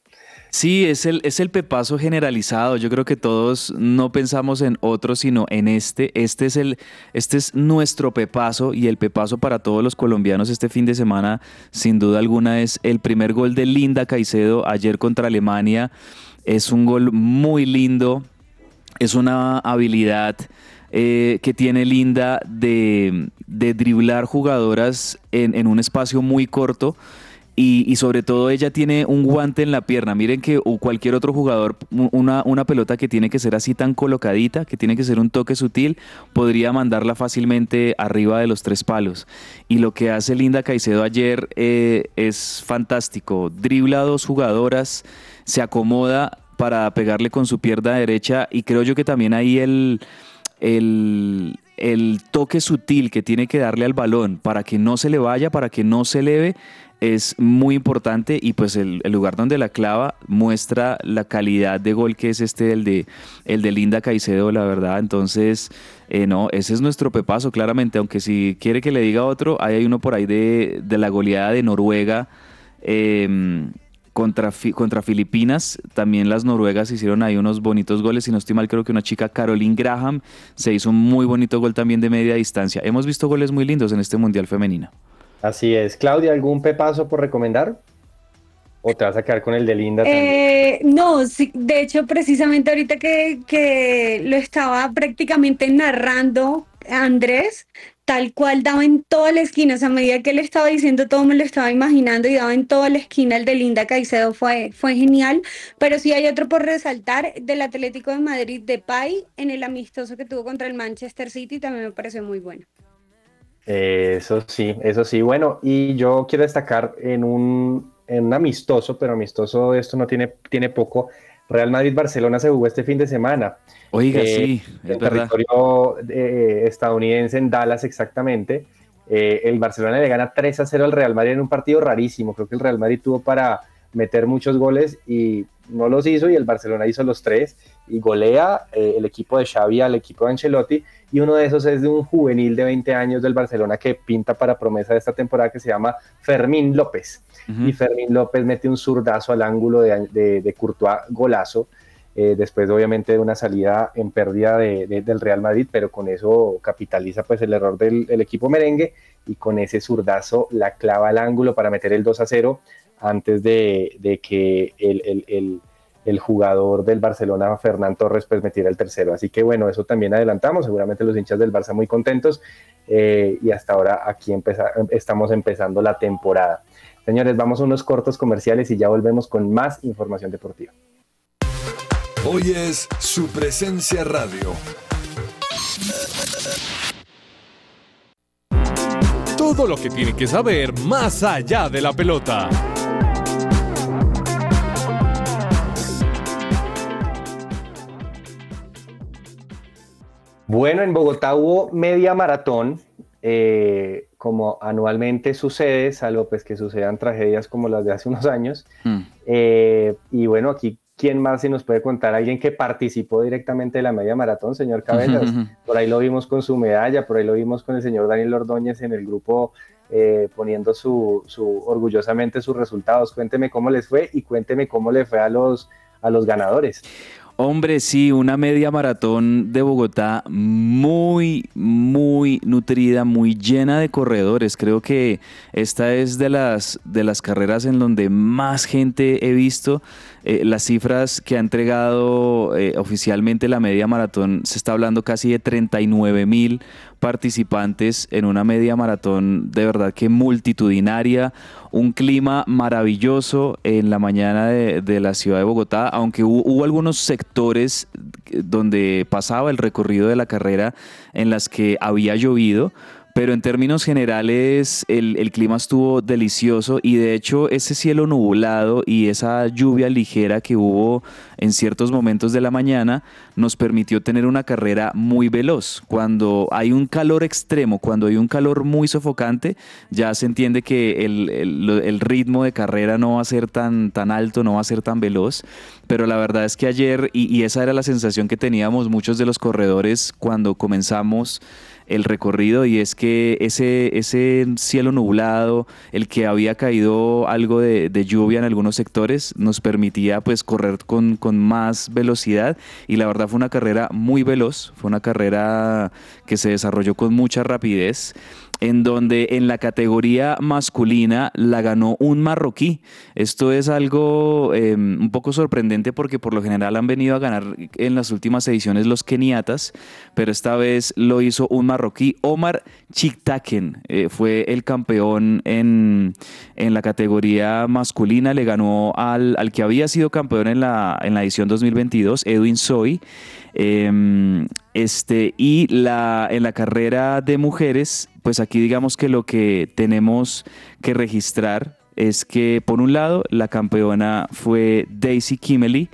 [SPEAKER 3] Sí, es el, es el pepazo generalizado. Yo creo que todos no pensamos en otro, sino en este. Este es, el, este es nuestro pepazo y el pepazo para todos los colombianos este fin de semana, sin duda alguna, es el primer gol de Linda Caicedo ayer contra Alemania. Es un gol muy lindo, es una habilidad eh, que tiene Linda de, de driblar jugadoras en, en un espacio muy corto y, sobre todo ella tiene un guante en la pierna. Miren que cualquier otro jugador, una, una pelota que tiene que ser así tan colocadita, que tiene que ser un toque sutil, podría mandarla fácilmente arriba de los tres palos. Y lo que hace Linda Caicedo ayer eh, es fantástico. Dribla a dos jugadoras, se acomoda para pegarle con su pierna derecha y creo yo que también ahí el, el, el toque sutil que tiene que darle al balón para que no se le vaya, para que no se eleve, es muy importante y pues el, lugar donde la clava muestra la calidad de gol que es este, el de, el de Linda Caicedo, la verdad. Entonces, eh, no, ese es nuestro pepazo, claramente, aunque si quiere que le diga otro, hay uno por ahí de, la goleada de Noruega. Em, contra, contra Filipinas, también las noruegas hicieron ahí unos bonitos goles, si no estoy mal creo que una chica Caroline Graham se hizo un muy bonito gol también de media distancia. Hemos visto goles muy lindos en este Mundial Femenino.
[SPEAKER 1] Así es. Claudia, ¿algún pepazo por recomendar? ¿O te vas a quedar con el de Linda
[SPEAKER 2] eh, no, sí, de hecho, precisamente ahorita que, que lo estaba prácticamente narrando Andrés, tal cual daba en toda la esquina, o sea, a medida que él estaba diciendo todo me lo estaba imaginando y daba en toda la esquina el de Linda Caicedo, fue, fue genial, pero sí hay otro por resaltar del Atlético de Madrid de Pai en el amistoso que tuvo contra el Manchester City, también me pareció muy bueno.
[SPEAKER 1] Eso sí, eso sí. Bueno, y yo quiero destacar en un, en un amistoso, pero amistoso esto no tiene, tiene poco. Real Madrid-Barcelona se jugó este fin de semana.
[SPEAKER 3] Oiga, eh, sí,
[SPEAKER 1] el territorio eh, estadounidense en Dallas exactamente. Eh, el Barcelona le gana 3 a 0 al Real Madrid en un partido rarísimo. Creo que el Real Madrid tuvo para meter muchos goles y no los hizo y el Barcelona hizo los tres y golea el equipo de Xavi al equipo de Ancelotti y uno de esos es de un juvenil de 20 años del Barcelona que pinta para promesa de esta temporada que se llama Fermín López. Y Fermín López mete un zurdazo al ángulo de, de, Courtois, golazo, eh, después obviamente de una salida en pérdida del Real Madrid, pero con eso capitaliza pues el error del, equipo merengue y con ese zurdazo la clava al ángulo para meter el 2 a 0 antes de, que el el jugador del Barcelona, Fernán Torres, pues metiera el tercero. Así que bueno, eso también adelantamos, seguramente los hinchas del Barça muy contentos eh, y hasta ahora aquí estamos empezando la temporada. Señores, vamos a unos cortos comerciales y ya volvemos con más información deportiva.
[SPEAKER 7] Hoy es su presencia radio. Todo lo que tiene que saber más allá de la pelota.
[SPEAKER 1] Bueno, en Bogotá hubo media maratón, eh, como anualmente sucede, salvo pues que sucedan tragedias como las de hace unos años. Mm. Eh, y bueno, aquí quién más se nos puede contar, alguien que participó directamente de la media maratón, señor Cabezas. Por ahí lo vimos con su medalla, por ahí lo vimos con el señor Daniel Ordóñez en el grupo eh, poniendo su, su, orgullosamente sus resultados. Cuénteme cómo les fue y cuénteme cómo le fue a los, a los ganadores.
[SPEAKER 3] Hombre, sí, una media maratón de Bogotá muy, muy nutrida, muy llena de corredores. Creo que esta es de las, de las carreras en donde más gente he visto. Eh, las cifras que ha entregado eh, oficialmente la media maratón, se está hablando casi de 39 mil participantes en una media maratón de verdad que multitudinaria, un clima maravilloso en la mañana de, la ciudad de Bogotá, aunque hubo, algunos sectores donde pasaba el recorrido de la carrera en las que había llovido, pero en términos generales el, clima estuvo delicioso y de hecho ese cielo nublado y esa lluvia ligera que hubo en ciertos momentos de la mañana nos permitió tener una carrera muy veloz. Cuando hay un calor extremo, cuando hay un calor muy sofocante, ya se entiende que el, ritmo de carrera no va a ser tan, alto, no va a ser tan veloz. Pero la verdad es que ayer, y esa era la sensación que teníamos muchos de los corredores cuando comenzamos, el recorrido y es que ese, ese cielo nublado, el que había caído algo de, lluvia en algunos sectores, nos permitía pues correr con, con más velocidad y la verdad fue una carrera muy veloz, fue una carrera que se desarrolló con mucha rapidez en donde en la categoría masculina la ganó un marroquí. Esto es algo em, un poco sorprendente porque por lo general han venido a ganar en las últimas ediciones los keniatas, pero esta vez lo hizo un marroquí. Omar Chiktaken eh, fue el campeón en, la categoría masculina, le ganó al, al, que había sido campeón en la, en la edición 2022, Edwin Soy. Em, este, y la, en la carrera de mujeres, pues aquí digamos que lo que tenemos que registrar es que por un lado la campeona fue Daisy Kimely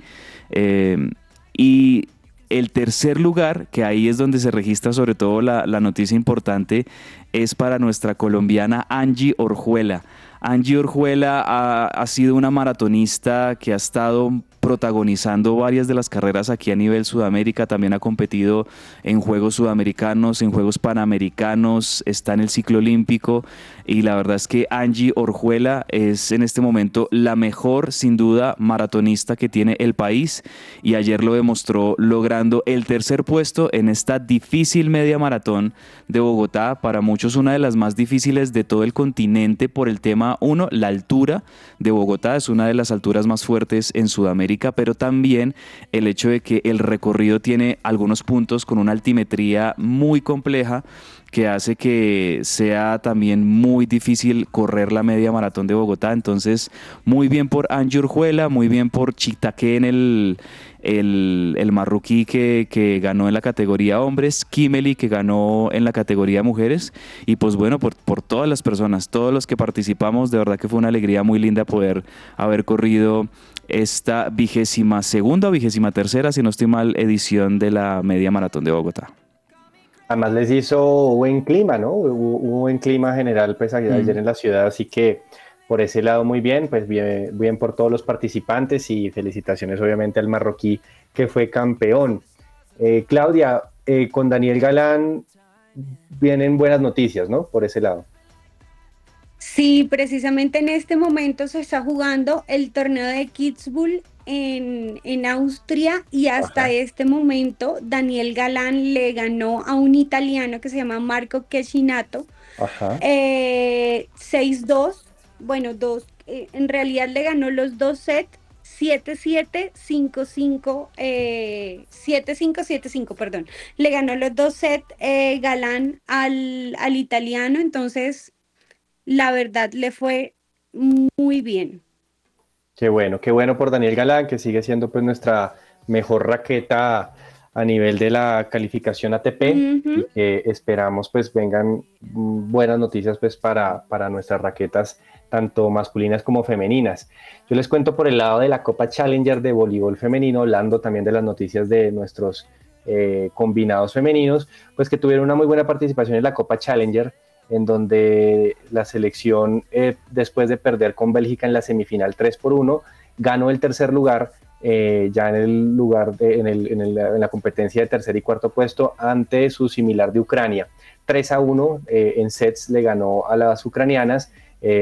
[SPEAKER 3] em, y el tercer lugar, que ahí es donde se registra sobre todo la, noticia importante, es para nuestra colombiana Angie Orjuela. Angie Orjuela ha, sido una maratonista que ha estado protagonizando varias de las carreras aquí a nivel Sudamérica, también ha competido en Juegos Sudamericanos, en Juegos Panamericanos, está en el ciclo olímpico y la verdad es que Angie Orjuela es en este momento la mejor, sin duda, maratonista que tiene el país y ayer lo demostró logrando el tercer puesto en esta difícil media maratón de Bogotá, para muchos una de las más difíciles de todo el continente por el tema, uno, la altura de Bogotá. Es una de las alturas más fuertes en Sudamérica pero también el hecho de que el recorrido tiene algunos puntos con una altimetría muy compleja que hace que sea también muy difícil correr la media maratón de Bogotá. Entonces, muy bien por Angie Urjuela, muy bien por Chitaquén, el, el, el marroquí que, que, ganó en la categoría hombres, Kimeli que ganó en la categoría mujeres, y pues bueno, por, por todas las personas, todos los que participamos, de verdad que fue una alegría muy linda poder haber corrido esta vigésima segunda o vigésima tercera, si no estoy mal, edición de la media maratón de Bogotá.
[SPEAKER 1] Además les hizo buen clima, ¿no? Hubo, buen clima general pues ayer mm. en la ciudad, así que por ese lado muy bien, pues bien, bien por todos los participantes y felicitaciones obviamente al marroquí que fue campeón. Eh, Claudia, eh, con Daniel Galán vienen buenas noticias, ¿no? Por ese lado.
[SPEAKER 2] Sí, precisamente en este momento se está jugando el torneo de Kitzbühel en, en Austria y hasta este momento Daniel Galán le ganó a un italiano que se llama Marco Chechinato 6-2, eh, bueno, dos, eh, en realidad le ganó los dos sets 7-7, 5-5, 7-5, perdón. Le ganó los dos sets eh, Galán al, al italiano, entonces la verdad le fue muy bien.
[SPEAKER 1] Qué bueno, qué bueno por Daniel Galán, que sigue siendo pues nuestra mejor raqueta a nivel de la calificación ATP y que esperamos pues vengan buenas noticias pues para, para nuestras raquetas tanto masculinas como femeninas. Yo les cuento por el lado de la Copa Challenger de voleibol femenino, hablando también de las noticias de nuestros eh, combinados femeninos, pues que tuvieron una muy buena participación en la Copa Challenger en donde la selección, eh, después de perder con Bélgica en la semifinal 3 por 1, ganó el tercer lugar eh, ya en el lugar, de, en, la competencia de tercer y cuarto puesto ante su similar de Ucrania. 3 a 1 eh, en sets le ganó a las ucranianas,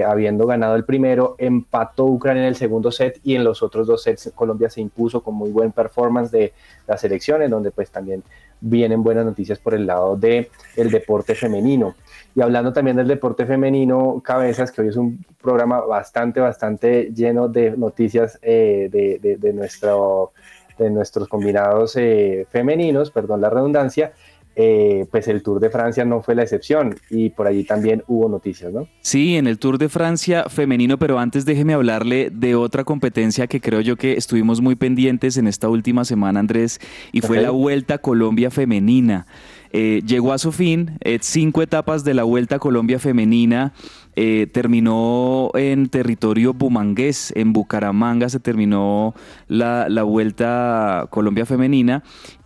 [SPEAKER 1] habiendo ganado el primero, empató Ucrania en el segundo set y en los otros dos sets Colombia se impuso con muy buen performance de las selecciones, donde pues también vienen buenas noticias por el lado del el deporte femenino. Y hablando también del deporte femenino, Cabezas, que hoy es un programa bastante, bastante lleno de noticias eh, de, de, de, nuestro, de nuestros combinados eh, femeninos, perdón la redundancia, eh, pues el Tour de Francia no fue la excepción y por allí también hubo noticias, ¿no?
[SPEAKER 3] Sí, en el Tour de Francia femenino, pero antes déjeme hablarle de otra competencia que creo yo que estuvimos muy pendientes en esta última semana, Andrés, y fue la Vuelta a Colombia femenina. Eh, llegó a su fin, eh, cinco etapas de la Vuelta Colombia femenina. Eh, terminó en territorio bumangués, en Bucaramanga se terminó la, la Vuelta Colombia Femenina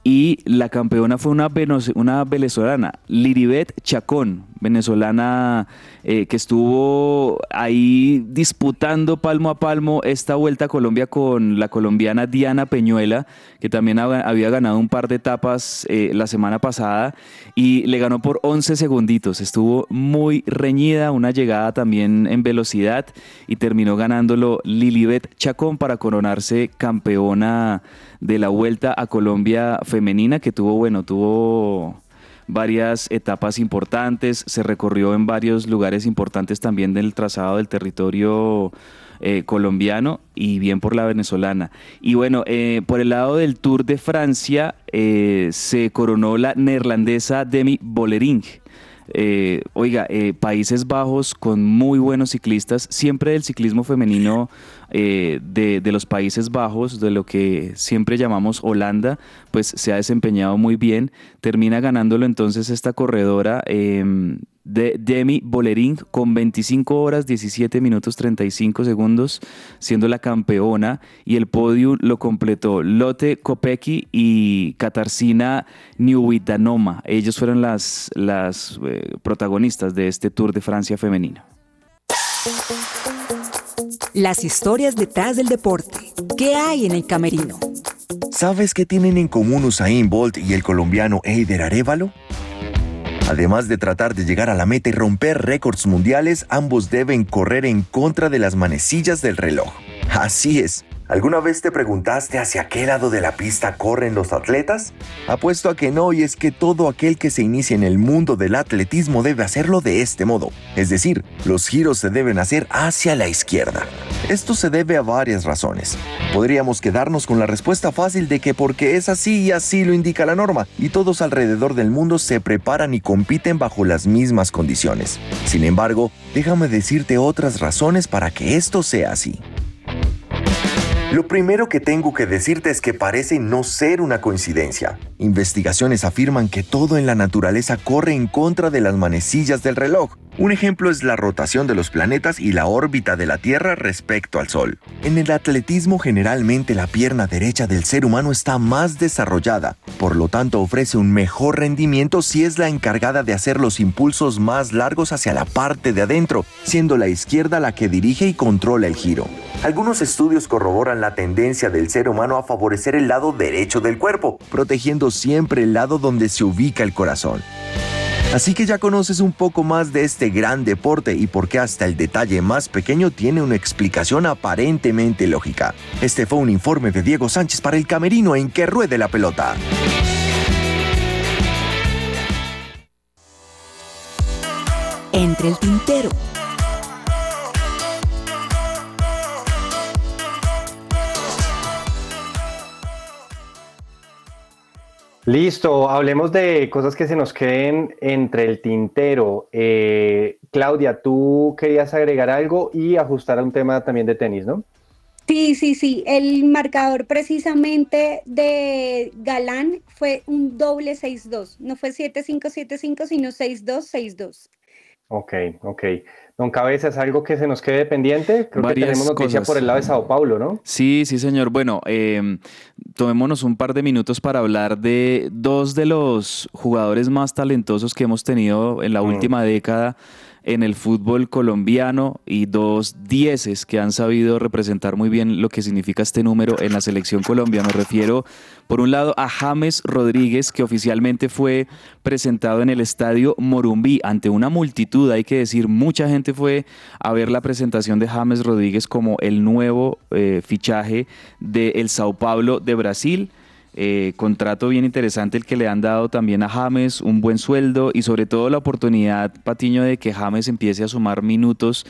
[SPEAKER 3] y la campeona fue una, una venezolana, Liribet Chacón, venezolana eh, que estuvo ahí disputando palmo a palmo esta vuelta a Colombia con la colombiana Diana Peñuela, que también había ganado un par de etapas eh, la semana pasada y le ganó por 11 segunditos. Estuvo muy reñida, una llegada también en velocidad y terminó ganándolo Lilibet Chacón para coronarse campeona de la vuelta a Colombia femenina que tuvo, bueno, tuvo varias etapas importantes, se recorrió en varios lugares importantes también del trazado del territorio eh, colombiano y bien por la venezolana. Y bueno, eh, por el lado del Tour de Francia eh, se coronó la neerlandesa Demi Bollering. Eh, oiga, eh, Países Bajos con muy buenos ciclistas, siempre el ciclismo femenino eh, de, los Países Bajos, de lo que siempre llamamos Holanda, pues se ha desempeñado muy bien, termina ganándolo entonces esta corredora em, de Demi Bollering con 25 horas 17 minutos 35 segundos, siendo la campeona y el podio lo completó Lotte Kopecky y Katarzyna Niewiadanoma. Ellos fueron las, las eh, protagonistas de este Tour de Francia femenino.
[SPEAKER 8] Las historias detrás del deporte. ¿Qué hay en el camerino?
[SPEAKER 9] ¿Sabes qué tienen en común Usain Bolt y el colombiano Eider Arevalo? Además de tratar de llegar a la meta y romper récords mundiales, ambos deben correr en contra de las manecillas del reloj. Así es. ¿Alguna vez te preguntaste hacia qué lado de la pista corren los atletas? Apuesto a que no y es que todo aquel que se inicia en el mundo del atletismo debe hacerlo de este modo. Es decir, los giros se deben hacer hacia la izquierda. Esto se debe a varias razones. Podríamos quedarnos con la respuesta fácil de que porque es así y así lo indica la norma y todos alrededor del mundo se preparan y compiten bajo las mismas condiciones. Sin embargo, déjame decirte otras razones para que esto sea así. Lo primero que tengo que decirte es que parece no ser una coincidencia. Investigaciones afirman que todo en la naturaleza corre en contra de las manecillas del reloj. Un ejemplo es la rotación de los planetas y la órbita de la Tierra respecto al Sol. En el atletismo generalmente la pierna derecha del ser humano está más desarrollada, por lo tanto ofrece un mejor rendimiento si es la encargada de hacer los impulsos más largos hacia la parte de adentro, siendo la izquierda la que dirige y controla el giro. Algunos estudios corroboran la tendencia del ser humano a favorecer el lado derecho del cuerpo, protegiendo siempre el lado donde se ubica el corazón. Así que ya conoces un poco más de este gran deporte y por qué hasta el detalle más pequeño tiene una explicación aparentemente lógica. Este fue un informe de Diego Sánchez para el Camerino en que ruede la pelota.
[SPEAKER 8] Entre el tintero.
[SPEAKER 1] Listo, hablemos de cosas que se nos queden entre el tintero. Eh, Claudia, tú querías agregar algo y ajustar a un tema también de tenis, ¿no?
[SPEAKER 2] Sí, sí, sí. El marcador precisamente de Galán fue un doble 6-2. No fue 7-5-7-5, sino 6-2-6-2.
[SPEAKER 1] Ok, ok. Don Cabezas, ¿algo que se nos quede pendiente? Creo Varias que tenemos noticia cosas. por el lado de Sao Paulo, ¿no?
[SPEAKER 3] Sí, sí, señor. Bueno, eh, tomémonos un par de minutos para hablar de dos de los jugadores más talentosos que hemos tenido en la mm. última década en el fútbol colombiano y dos dieces que han sabido representar muy bien lo que significa este número en la selección Colombia. Me refiero, por un lado, a James Rodríguez, que oficialmente fue presentado en el estadio Morumbí ante una multitud, hay que decir, mucha gente fue a ver la presentación de James Rodríguez como el nuevo eh, fichaje de el Sao Paulo de Brasil. Eh, contrato bien interesante el que le han dado también a James, un buen sueldo y sobre todo la oportunidad, Patiño, de que James empiece a sumar minutos.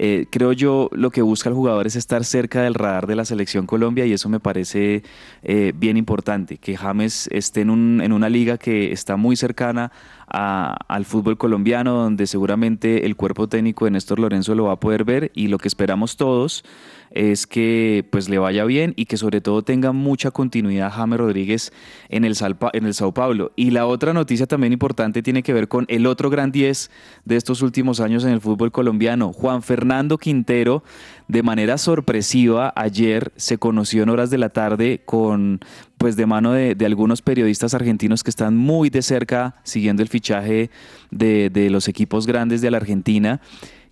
[SPEAKER 3] Eh, creo yo lo que busca el jugador es estar cerca del radar de la selección Colombia y eso me parece eh, bien importante, que James esté en, un, en, una liga que está muy cercana al fútbol colombiano, donde seguramente el cuerpo técnico de Néstor Lorenzo lo va a poder ver y lo que esperamos todos es que pues le vaya bien y que sobre todo tenga mucha continuidad James Rodríguez en el, en el Sao Paulo. Y la otra noticia también importante tiene que ver con el otro gran 10 de estos últimos años en el fútbol colombiano, Juan Fernando Quintero, de manera sorpresiva ayer se conoció en horas de la tarde con pues de mano de, algunos periodistas argentinos que están muy de cerca siguiendo el fichaje de, de los equipos grandes de la Argentina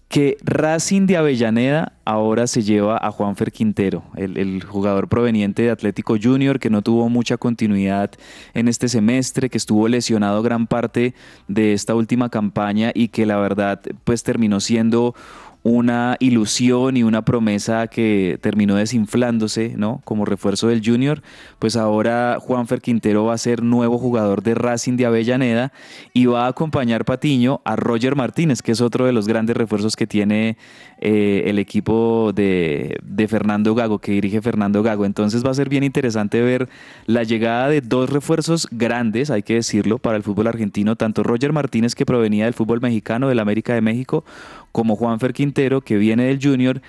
[SPEAKER 3] que Racing de Avellaneda ahora se lleva a Juanfer Quintero, el, jugador proveniente de Atlético Junior que no tuvo mucha continuidad en este semestre, que estuvo lesionado gran parte de esta última campaña y que la verdad pues terminó siendo una ilusión y una promesa que terminó desinflándose, ¿no? Como refuerzo del Junior, pues ahora Juanfer Quintero va a ser nuevo jugador de Racing de Avellaneda y va a acompañar Patiño a Roger Martínez, que es otro de los grandes refuerzos que tiene eh, el equipo de, de Fernando Gago, que dirige Fernando Gago. Entonces va a ser bien interesante ver la llegada de dos refuerzos grandes, hay que decirlo, para el fútbol argentino, tanto Roger Martínez, que provenía del fútbol mexicano, del América de México, como Juanfer Quintero, que viene del Junior,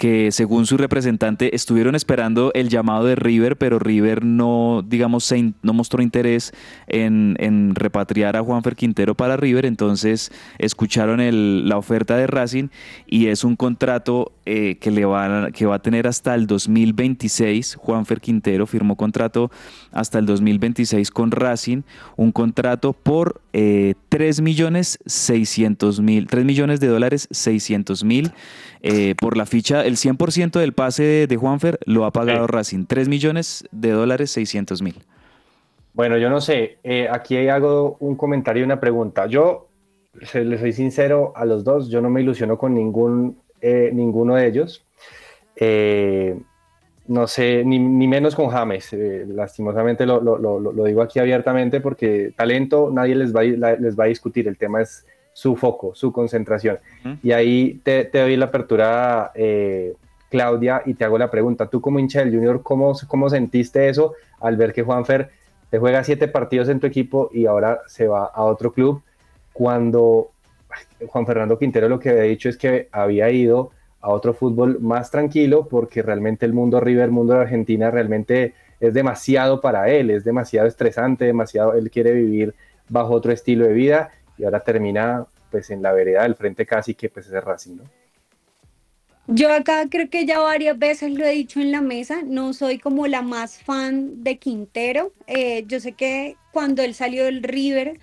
[SPEAKER 3] que según su representante estuvieron esperando el llamado de River, pero River no, digamos, no mostró interés en, repatriar a Juanfer Quintero para River, entonces escucharon la oferta de Racing y es un contrato eh, que, le va, que va a tener hasta el 2026. Juanfer Quintero firmó contrato hasta el 2026 con Racing, un contrato por eh, 3 millones 600 mil, 3 millones de dólares 600 mil. Eh, por la ficha, el 100% del pase de, Juanfer lo ha pagado Racing, 3 millones de dólares 600 mil.
[SPEAKER 1] Bueno, yo no sé, eh, aquí hago un comentario y una pregunta. Yo le soy sincero a los dos, yo no me ilusiono con ningún, eh, ninguno de ellos. no sé, ni, menos con James. lastimosamente lo, lo, digo aquí abiertamente porque talento nadie les va, les va a discutir. El tema es su foco, su concentración. Y ahí te, doy la apertura, eh, Claudia, y te hago la pregunta. Tú como hincha del Junior, ¿cómo, ¿cómo sentiste eso al ver que Juanfer te juega siete partidos en tu equipo y ahora se va a otro club? Cuando Juan Fernando Quintero lo que había dicho es que había ido a otro fútbol más tranquilo porque realmente el mundo River, el mundo de Argentina realmente es demasiado para él, es demasiado estresante, demasiado, él quiere vivir bajo otro estilo de vida y ahora termina pues en la vereda del frente casi que pues es Racing, ¿no?
[SPEAKER 2] Yo acá creo que ya varias veces lo he dicho en la mesa, no soy como la más fan de Quintero. Eh, yo sé que cuando él salió del River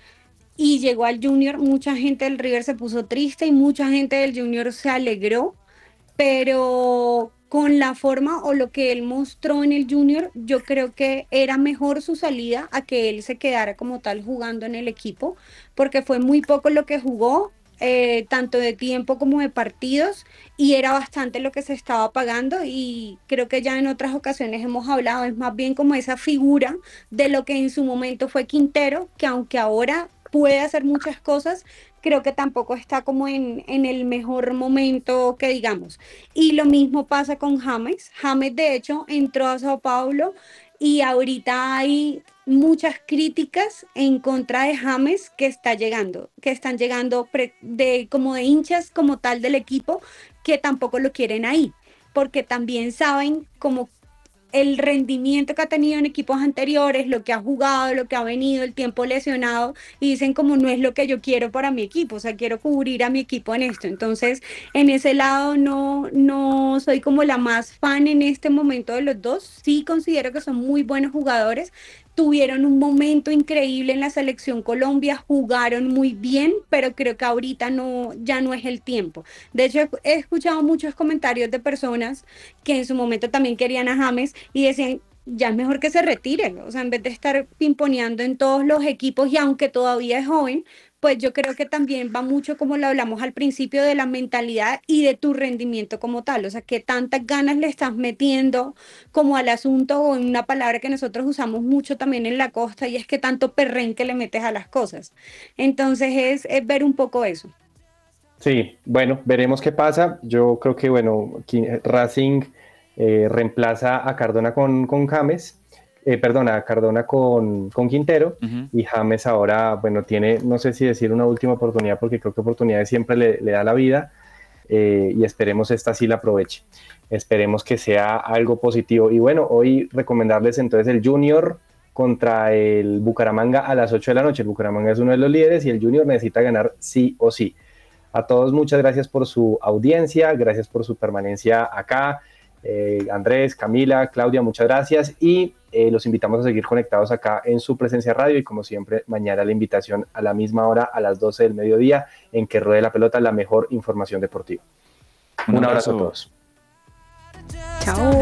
[SPEAKER 2] y llegó al Junior, mucha gente del River se puso triste y mucha gente del Junior se alegró, pero con la forma o lo que él mostró en el junior, yo creo que era mejor su salida a que él se quedara como tal jugando en el equipo, porque fue muy poco lo que jugó, eh, tanto de tiempo como de partidos, y era bastante lo que se estaba pagando y creo que ya en otras ocasiones hemos hablado, es más bien como esa figura de lo que en su momento fue Quintero, que aunque ahora puede hacer muchas cosas, creo que tampoco está como en, el mejor momento que digamos. Y lo mismo pasa con James. James, de hecho, entró a Sao Paulo y ahorita hay muchas críticas en contra de James que está llegando, que están llegando de como de hinchas como tal del equipo que tampoco lo quieren ahí, porque también saben como el rendimiento que ha tenido en equipos anteriores, lo que ha jugado, lo que ha venido, el tiempo lesionado, y dicen como no es lo que yo quiero para mi equipo, o sea, quiero cubrir a mi equipo en esto. Entonces, en ese lado no, no soy como la más fan en este momento de los dos, sí considero que son muy buenos jugadores, tuvieron un momento increíble en la selección Colombia, jugaron muy bien, pero creo que ahorita no, ya no es el tiempo. De hecho, he escuchado muchos comentarios de personas que en su momento también querían a James y decían, ya es mejor que se retire, o sea, en vez de estar pimponeando en todos los equipos y aunque todavía es joven, pues yo creo que también va mucho como lo hablamos al principio de la mentalidad y de tu rendimiento como tal, o sea, que tantas ganas le estás metiendo como al asunto o en una palabra que nosotros usamos mucho también en la costa y es que tanto perren que le metes a las cosas. Entonces es, ver un poco eso.
[SPEAKER 1] Sí, bueno, veremos qué pasa. Yo creo que, bueno, Racing eh, reemplaza a Cardona con, con James eh, perdona, Cardona con, con Quintero y James ahora, bueno, tiene, no sé si decir una última oportunidad porque creo que oportunidades siempre le, da la vida eh, y esperemos esta sí la aproveche. Esperemos que sea algo positivo. Y bueno, hoy recomendarles entonces el Junior contra el Bucaramanga a las 8 de la noche. El Bucaramanga es uno de los líderes y el Junior necesita ganar sí o sí. A todos muchas gracias por su audiencia, gracias por su permanencia acá. Eh, Andrés, Camila, Claudia, muchas gracias y eh, los invitamos a seguir conectados acá en su presencia radio y como siempre mañana la invitación a la misma hora a las 12 del mediodía en que ruede la pelota la mejor información deportiva. Un, abrazo. a todos.
[SPEAKER 2] Chao.